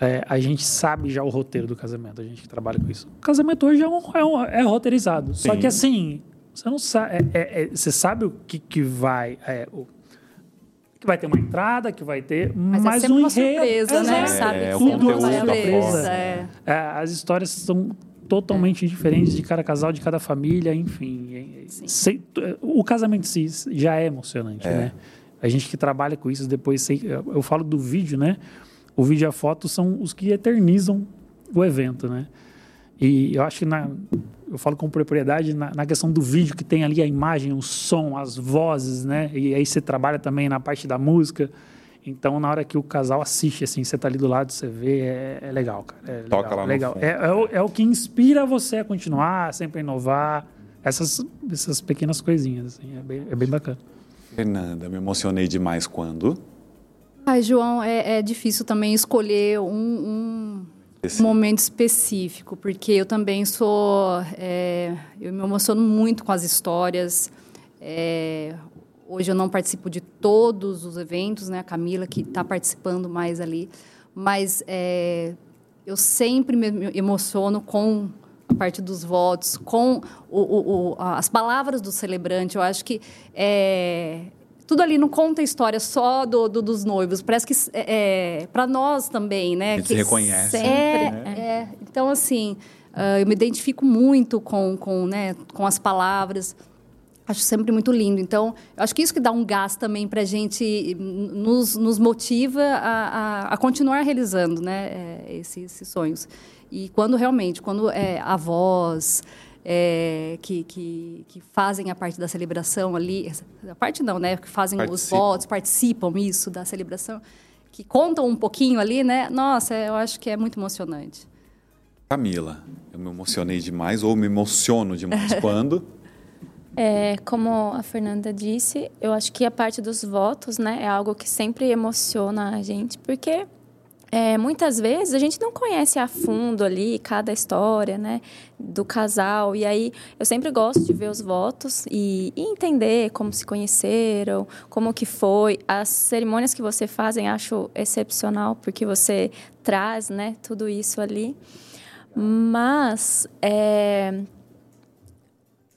É, a gente sabe já o roteiro do casamento, a gente que trabalha com isso. O casamento hoje é, um, é, um, é roteirizado. Sim. Só que assim, você não sabe. É, é, é, você sabe o que, que vai. o, que vai ter uma entrada, que vai ter mas mais é um uma surpresa, né? Sabe é, que tudo é uma surpresa. as histórias são totalmente é. diferentes de cada casal, de cada família, enfim. Se, o casamento em si já é emocionante, é. né? A gente que trabalha com isso, depois eu falo do vídeo, né? O vídeo e a foto são os que eternizam o evento, né? E eu acho que na, eu falo com propriedade na, na, questão do vídeo que tem ali a imagem, o som, as vozes, né? E aí você trabalha também na parte da música. Então, na hora que o casal assiste, assim, você tá ali do lado, você vê, é, é legal, cara. É legal, Toca lá legal. É, é, o, é o que inspira você a continuar, sempre a inovar. Essas, essas pequenas coisinhas, assim, é bem, é bem bacana. Fernanda, me emocionei demais quando? Ai, João, é, é difícil também escolher um, um momento específico, porque eu também sou... É, eu me emociono muito com as histórias. É, Hoje eu não participo de todos os eventos, né? A Camila que está participando mais ali, mas é, eu sempre me emociono com a parte dos votos, com o, o, o, as palavras do celebrante. Eu acho que é, tudo ali não conta a história só do, do dos noivos. Parece que é, é para nós também, né? Que, que se reconhece. Sempre, é, né? é, Então, assim, uh, eu me identifico muito com, com, né, com as palavras. Acho sempre muito lindo. Então, eu acho que isso que dá um gás também para a gente, nos, nos motiva a, a, a, continuar realizando né, é, esses, esses, sonhos. E quando realmente, quando é, avós, é, que, que, que, fazem a parte da celebração ali, a parte não, né? Que fazem participam. os votos, participam isso da celebração, que contam um pouquinho ali, né? Nossa, eu acho que é muito emocionante. Camila, eu me emocionei demais ou me emociono demais quando? É, como a Fernanda disse, eu acho que a parte dos votos, né, é algo que sempre emociona a gente, porque é, muitas vezes a gente não conhece a fundo ali cada história, né, do casal. E aí eu sempre gosto de ver os votos e, e, entender como se conheceram, como que foi. As cerimônias que você fazem acho excepcional porque você traz, né, tudo isso ali. Mas é,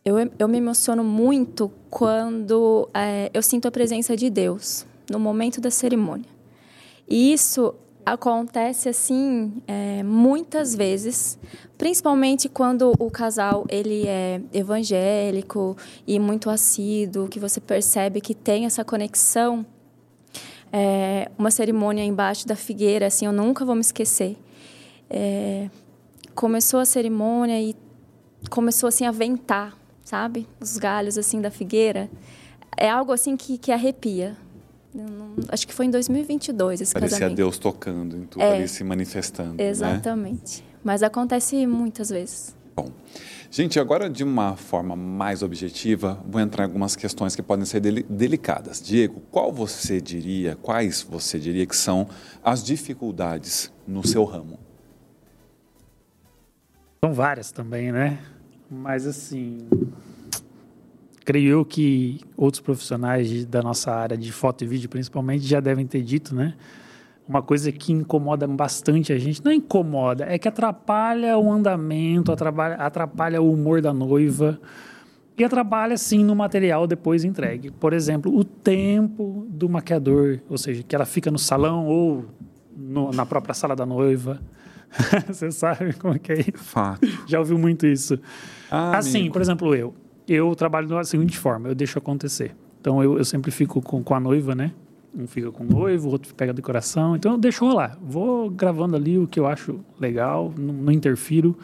eu, eu me emociono muito quando é, eu sinto a presença de Deus no momento da cerimônia. E isso acontece assim é, muitas vezes, principalmente quando o casal ele é evangélico e muito assíduo, que você percebe que tem essa conexão. É, uma cerimônia embaixo da figueira, assim, eu nunca vou me esquecer. É, começou a cerimônia e começou assim a ventar, sabe, os galhos assim da figueira. É algo assim que, que arrepia. Não, acho que foi em 2022 esse Parecia casamento. Deus tocando em tudo é, ali, se manifestando. Né? Exatamente. Né? Mas acontece muitas vezes. Bom. Gente, agora de uma forma mais objetiva, vou entrar em algumas questões que podem ser delicadas. Diego, qual você diria, quais você diria que são as dificuldades no seu ramo? São várias também, né? Mas assim, creio eu que outros profissionais da nossa área de foto e vídeo, principalmente, já devem ter dito, né? Uma coisa que incomoda bastante a gente, não incomoda, é que atrapalha o andamento, atrapalha, atrapalha o humor da noiva e atrapalha, sim, no material depois entregue. Por exemplo, o tempo do maquiador, ou seja, que ela fica no salão ou no, na própria sala da noiva. Você sabe como é que é isso? Fato. Já ouviu muito isso. Ah, assim, amigo. por exemplo, eu eu trabalho da seguinte forma, eu deixo acontecer. Então eu, eu sempre fico com, com a noiva, né? Um fica com o noivo, o outro pega a decoração. Então eu deixo rolar. Vou gravando ali o que eu acho legal, não, não interfiro.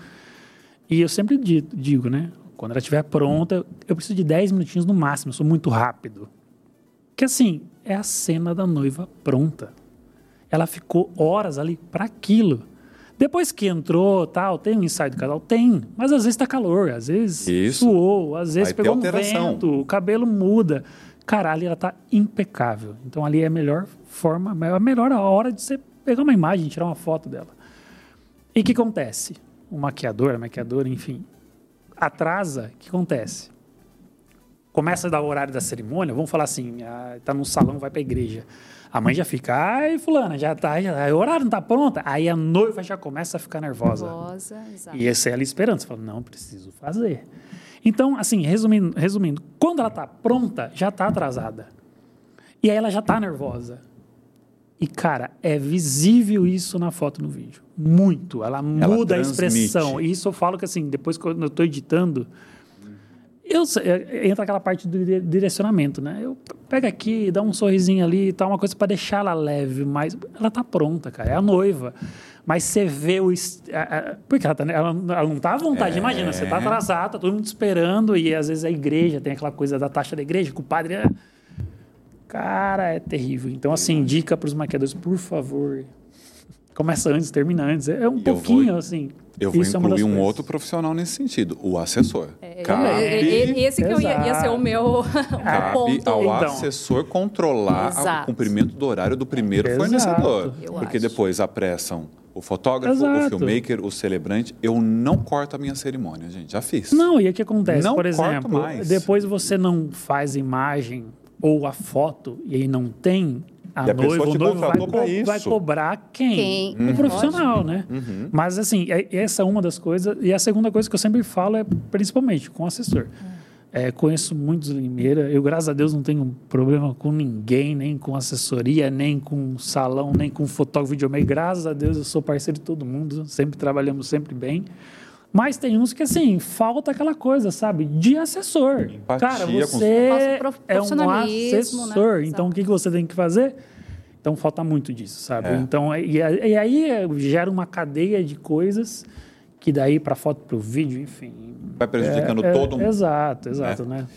E eu sempre digo, né? Quando ela estiver pronta, eu preciso de 10 minutinhos no máximo, eu sou muito rápido. Que assim, é a cena da noiva pronta. Ela ficou horas ali para aquilo. Depois que entrou, tal, tem um ensaio do casal? Tem. Mas às vezes está calor, às vezes Isso. suou, às vezes Vai pegou um vento, o cabelo muda. Cara, ali ela está impecável. Então ali é a melhor forma, a melhor hora de você pegar uma imagem, tirar uma foto dela. E o que acontece? O maquiador, a maquiadora, enfim, atrasa, o que acontece? Começa a dar o horário da cerimônia, vamos falar assim, está ah, no salão, vai para a igreja. A mãe já fica, ai, fulana, já tá, já, tá, o horário não tá pronta. Aí a noiva já começa a ficar nervosa. Nervosa, exato. E esse é ela esperando. Você fala, não, preciso fazer. Então, assim, resumindo, resumindo quando ela tá pronta, já tá atrasada. E aí ela já tá nervosa. E, cara, é visível isso na foto no vídeo. Muito. Ela, ela muda transmite. a expressão. E isso eu falo que, assim, depois que eu estou editando, eu, é, entra aquela parte do direcionamento, né? Eu pego aqui, dá um sorrisinho ali e tal, uma coisa para deixar ela leve, mas ela tá pronta, cara, é a noiva. Mas você vê o. Porque ela, tá, ela, ela não tá à vontade. É. Imagina, você tá atrasado, tá todo mundo esperando, e às vezes a igreja tem aquela coisa da taxa da igreja, que o padre é. Cara, é terrível. Então, assim, dica para os maquiadores, por favor. Começa antes, termina antes. É um pouquinho, vou... assim. Eu vou Isso incluir é um outro profissional nesse sentido, o assessor. É, cabe, esse que eu ia, ia, ser o meu cabe ponto. ao então. assessor controlar Exato. o cumprimento do horário do primeiro Exato. fornecedor. Eu porque acho. depois apressam o fotógrafo, Exato. o filmmaker, o celebrante. Eu não corto a minha cerimônia, gente. Já fiz. Não, e o que acontece? Não Por exemplo, depois você não faz imagem ou a foto e aí não tem a, noiva, o noivo vai, co vai, cobrar quem? quem? Uhum. O profissional, né? Uhum. Mas, assim, é, essa é uma das coisas. E a segunda coisa que eu sempre falo é, principalmente, com o assessor. É, conheço muitos Limeira. Eu, graças a Deus, não tenho problema com ninguém, nem com assessoria, nem com salão, nem com fotógrafo, videomaker. Graças a Deus, eu sou parceiro de todo mundo. Sempre trabalhamos sempre bem. Mas tem uns que, assim, falta aquela coisa, sabe? De assessor. Empatia Cara, você é um né? assessor. Né? Então, o que você tem que fazer? Então, falta muito disso, sabe? É. Então, e, e aí gera uma cadeia de coisas que daí para foto para o vídeo, enfim. Vai prejudicando é, todo é, mundo. Exato, exato, né? né?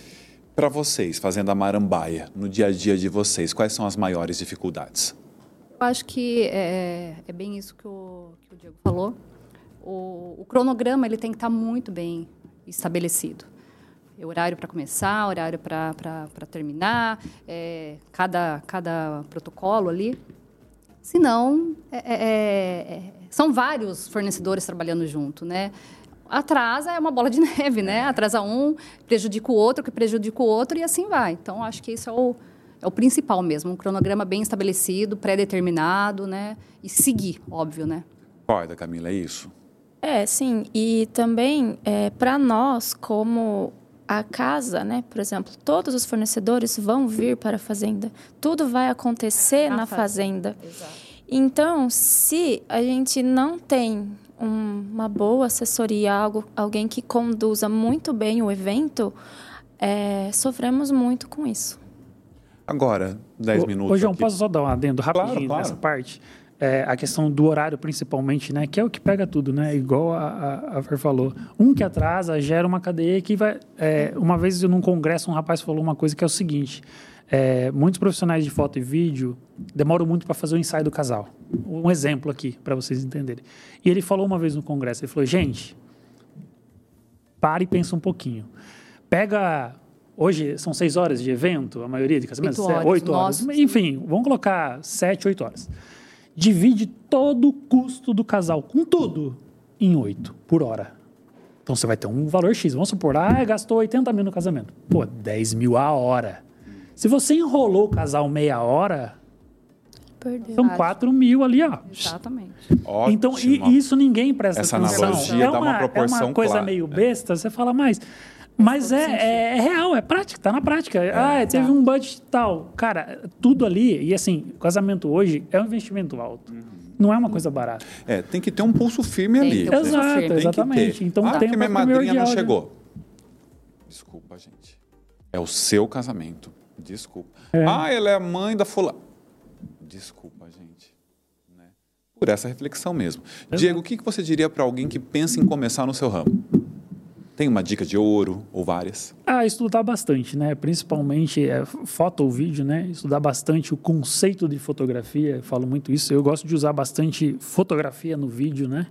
Para vocês, fazendo a marambaia, no dia a dia de vocês, quais são as maiores dificuldades? Eu acho que é, é bem isso que o, que o Diego falou. O, o, cronograma ele tem que estar muito bem estabelecido. É horário para começar, horário para terminar, é, cada, cada protocolo ali. Senão, é, é, é, são vários fornecedores trabalhando junto, né? Atrasa é uma bola de neve, né? Atrasa um, prejudica o outro, que prejudica o outro e assim vai. Então, acho que isso é o, é o principal mesmo, um cronograma bem estabelecido, pré-determinado, né? E seguir, óbvio, né? Concorda, Camila, é isso? É, sim. E também, é, para nós, como a casa, né? Por exemplo, todos os fornecedores vão vir para a fazenda. Tudo vai acontecer na, na fazenda. fazenda. Então, se a gente não tem um, uma boa assessoria, algo, alguém que conduza muito bem o evento, é, sofremos muito com isso. Agora, 10 minutos. Ô, João, aqui. posso só dar um adendo rapidinho claro, claro. nessa parte? É, a questão do horário, principalmente, né? Que é o que pega tudo, né? Igual a, a, a Fer falou. Um que atrasa gera uma cadeia que vai. É, uma vez num congresso, um rapaz falou uma coisa que é o seguinte: é, muitos profissionais de foto e vídeo demoram muito para fazer o ensaio do casal. Um exemplo aqui, para vocês entenderem. E ele falou uma vez no congresso: ele falou, gente, pare e pensa um pouquinho. Pega Hoje são seis horas de evento, a maioria de casamentos. Oito horas. Oito horas. Enfim, vamos colocar sete, oito horas divide todo o custo do casal, com tudo, em 8 por hora. Então você vai ter um valor X. Vamos supor, ah, gastou 80 mil no casamento. Pô, 10 mil a hora. Se você enrolou o casal meia hora, Perdeu. são 4 mil ali, ó. Exatamente. Ótimo. Então, e, isso ninguém presta Essa atenção. Analogia é, uma, dá uma proporção é uma coisa clara. meio besta, você fala, mas mas é, é, é, real, é prática, tá na prática. É, ah, teve tá. um budget tal. Cara, tudo ali, e assim, casamento hoje é um investimento alto. Uhum. Não é uma coisa barata. É, tem que ter um pulso firme tem ali. Um Exato, firme. exatamente. Então ah, tem que minha madrinha não chegou. Desculpa, gente. É o seu casamento. Desculpa. É. Ah, ela é a mãe da fulana. Desculpa, gente. Né? Por essa reflexão mesmo. Exato. Diego, o que você diria para alguém que pensa em começar no seu ramo? Tem uma dica de ouro ou várias? Ah, estudar bastante, né? Principalmente é, foto ou vídeo, né? Estudar bastante o conceito de fotografia. Eu falo muito isso. Eu gosto de usar bastante fotografia no vídeo, né?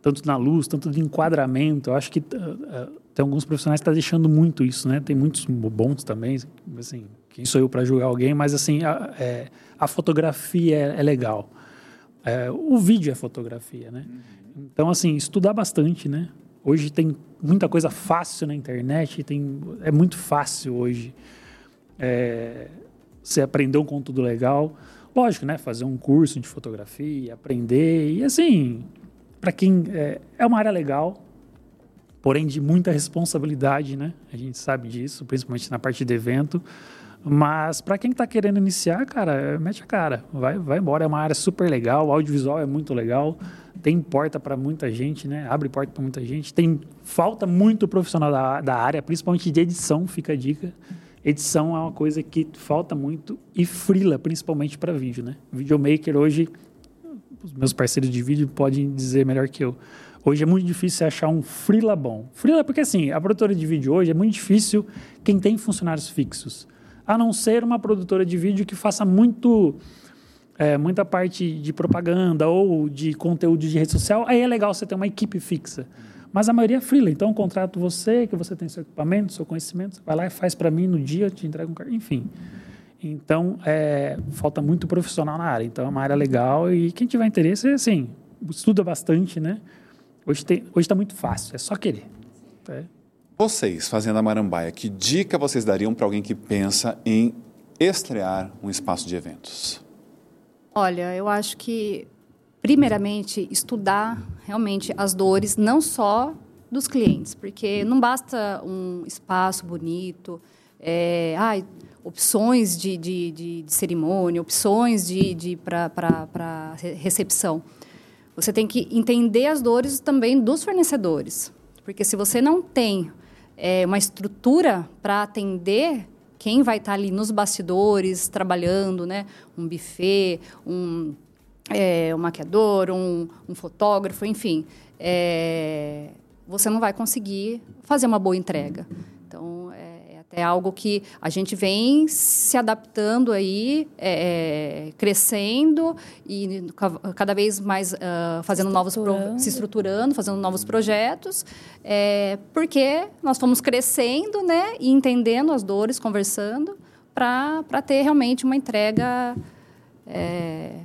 Tanto na luz, tanto de enquadramento. Eu acho que uh, uh, tem alguns profissionais que estão tá deixando muito isso, né? Tem muitos bons também. Assim, quem sou eu para julgar alguém? Mas assim, a, é, a fotografia é, é legal. É, o vídeo é fotografia, né? Uhum. Então, assim, estudar bastante, né? Hoje tem muita coisa fácil na internet, tem, é muito fácil hoje é, você aprender um conteúdo legal. Lógico, né? Fazer um curso de fotografia, aprender. E assim, para quem. É, é uma área legal, porém de muita responsabilidade, né? A gente sabe disso, principalmente na parte de evento. Mas para quem está querendo iniciar, cara, mete a cara, vai, vai embora. É uma área super legal, o audiovisual é muito legal tem porta para muita gente, né? Abre porta para muita gente. Tem falta muito profissional da, da área, principalmente de edição, fica a dica. Edição é uma coisa que falta muito e frila, principalmente para vídeo, né? Videomaker hoje, os meus parceiros de vídeo podem dizer melhor que eu. Hoje é muito difícil achar um freela bom. Freela porque assim, a produtora de vídeo hoje é muito difícil quem tem funcionários fixos. A não ser uma produtora de vídeo que faça muito é, muita parte de propaganda ou de conteúdo de rede social, aí é legal você ter uma equipe fixa. Mas a maioria é freela, então eu contrato você, que você tem seu equipamento, seu conhecimento, você vai lá e faz para mim no dia, te entrega um cartão, enfim. Então, é, falta muito profissional na área. Então, é uma área legal e quem tiver interesse, assim, estuda bastante, né? Hoje está muito fácil, é só querer. É. Vocês, fazendo a Marambaia, que dica vocês dariam para alguém que pensa em estrear um espaço de eventos? Olha, eu acho que, primeiramente, estudar realmente as dores, não só dos clientes, porque não basta um espaço bonito, é, ai, opções de, de, de, de, cerimônia, opções de, de para recepção. Você tem que entender as dores também dos fornecedores, porque se você não tem é, uma estrutura para atender quem vai estar ali nos bastidores trabalhando, né? Um buffet, um, é, um maquiador, um, um fotógrafo, enfim, é, você não vai conseguir fazer uma boa entrega. Então, é, é algo que a gente vem se adaptando aí, é, é crescendo e cada vez mais uh, fazendo novos pro, se estruturando, fazendo novos projetos, é, porque nós fomos crescendo, né, e entendendo as dores, conversando, para ter realmente uma entrega é,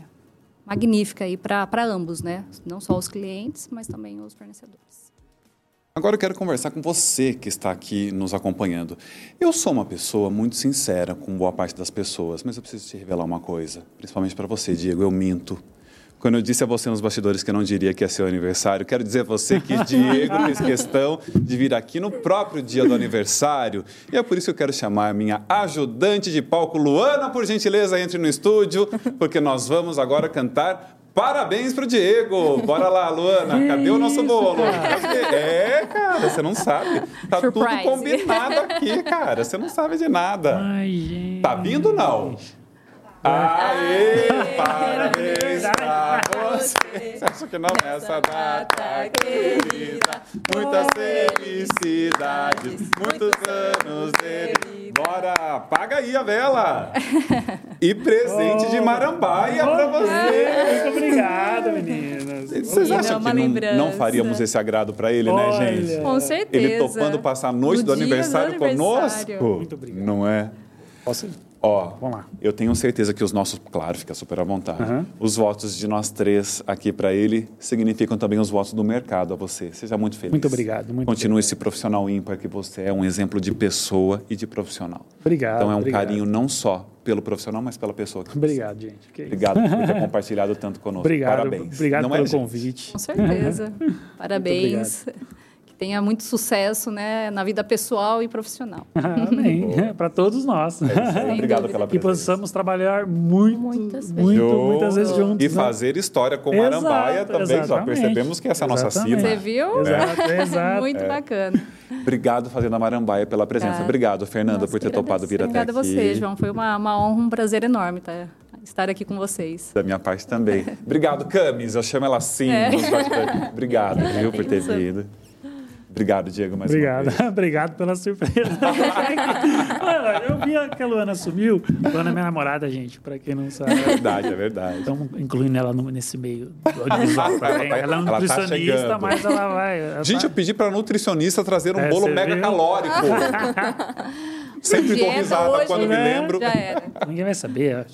magnífica aí para ambos, né? Não só os clientes, mas também os fornecedores. Agora eu quero conversar com você que está aqui nos acompanhando. Eu sou uma pessoa muito sincera com boa parte das pessoas, mas eu preciso te revelar uma coisa, principalmente para você, Diego. Eu minto. Quando eu disse a você nos bastidores que eu não diria que é seu aniversário, quero dizer a você que Diego fez questão de vir aqui no próprio dia do aniversário. E é por isso que eu quero chamar a minha ajudante de palco, Luana, por gentileza, entre no estúdio, porque nós vamos agora cantar Parabéns pro Diego! Bora lá, Luana. Cadê o nosso bolo? É, cara, você não sabe. Tá Surprise. tudo combinado aqui, cara. Você não sabe de nada. Ai, gente. Tá vindo não? Aê, parabéns pra você. Você acha que não é essa data querida? Muitas felicidades, muitos anos de vida. Bora, apaga aí a vela. E presente de marambaia pra você. Muito obrigado, meninas. Vocês acham que não, não faríamos esse agrado pra ele, né, gente? Com certeza. Ele topando passar a noite do aniversário, do aniversário conosco. Muito obrigado. Não é? Posso ir? Ó, Vamos lá. eu tenho certeza que os nossos, claro, fica super à vontade. Uhum. Os votos de nós três aqui para ele significam também os votos do mercado a você. Seja muito feliz. Muito obrigado. Muito Continue obrigado. esse profissional ímpar que você é, um exemplo de pessoa e de profissional. Obrigado. Então é um obrigado. carinho não só pelo profissional, mas pela pessoa. Que obrigado, você. gente. Que obrigado por ter compartilhado tanto conosco. Obrigado. Parabéns. Obrigado não pelo é, Com convite. certeza. Parabéns tenha muito sucesso né, na vida pessoal e profissional. Amém. Para todos nós. É Obrigado pela presença. Que possamos trabalhar muito, muitas vezes, muito, muitas vezes juntos. E né? fazer história com Marambaia também. Exatamente. Já percebemos que essa é a nossa cima. Você viu? Exato, é. exato. Muito é. bacana. Obrigado, Fazenda Marambaia, pela presença. Tá. Obrigado, Fernanda, Nossa, por ter topado vir até aqui. Obrigada a você, João. Foi uma, uma honra, um prazer enorme tá? estar aqui com vocês. Da minha parte também. Obrigado, Camis. Eu chamo ela assim. É. Obrigado, viu, por ter vindo. Obrigado, Diego, mais Obrigado. uma vez. Obrigado pela surpresa. eu vi que a Luana sumiu. Luana é minha namorada, gente, para quem não sabe. É verdade, é verdade. Estamos incluindo ela nesse meio também. Ela, ela é tá nutricionista, tá mas ela vai... Ela gente, tá... eu pedi para nutricionista trazer um é, bolo mega viu? calórico. Sempre dou risada hoje, quando né? me lembro. Já era. Ninguém vai saber.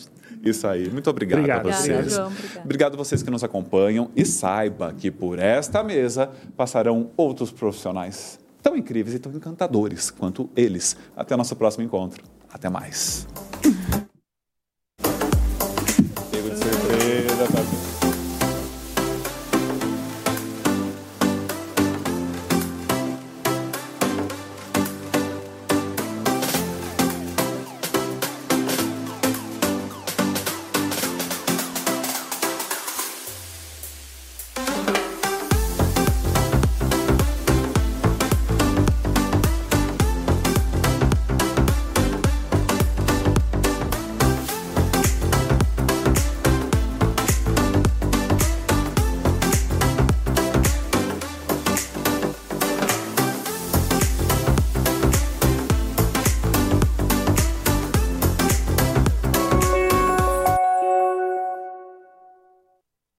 Isso aí. Muito obrigado, obrigado. a vocês. Obrigado, obrigado. a vocês que nos acompanham e saiba que por esta mesa passarão outros profissionais tão incríveis e tão encantadores quanto eles. Até o nosso próximo encontro. Até mais. De surpresa, tá?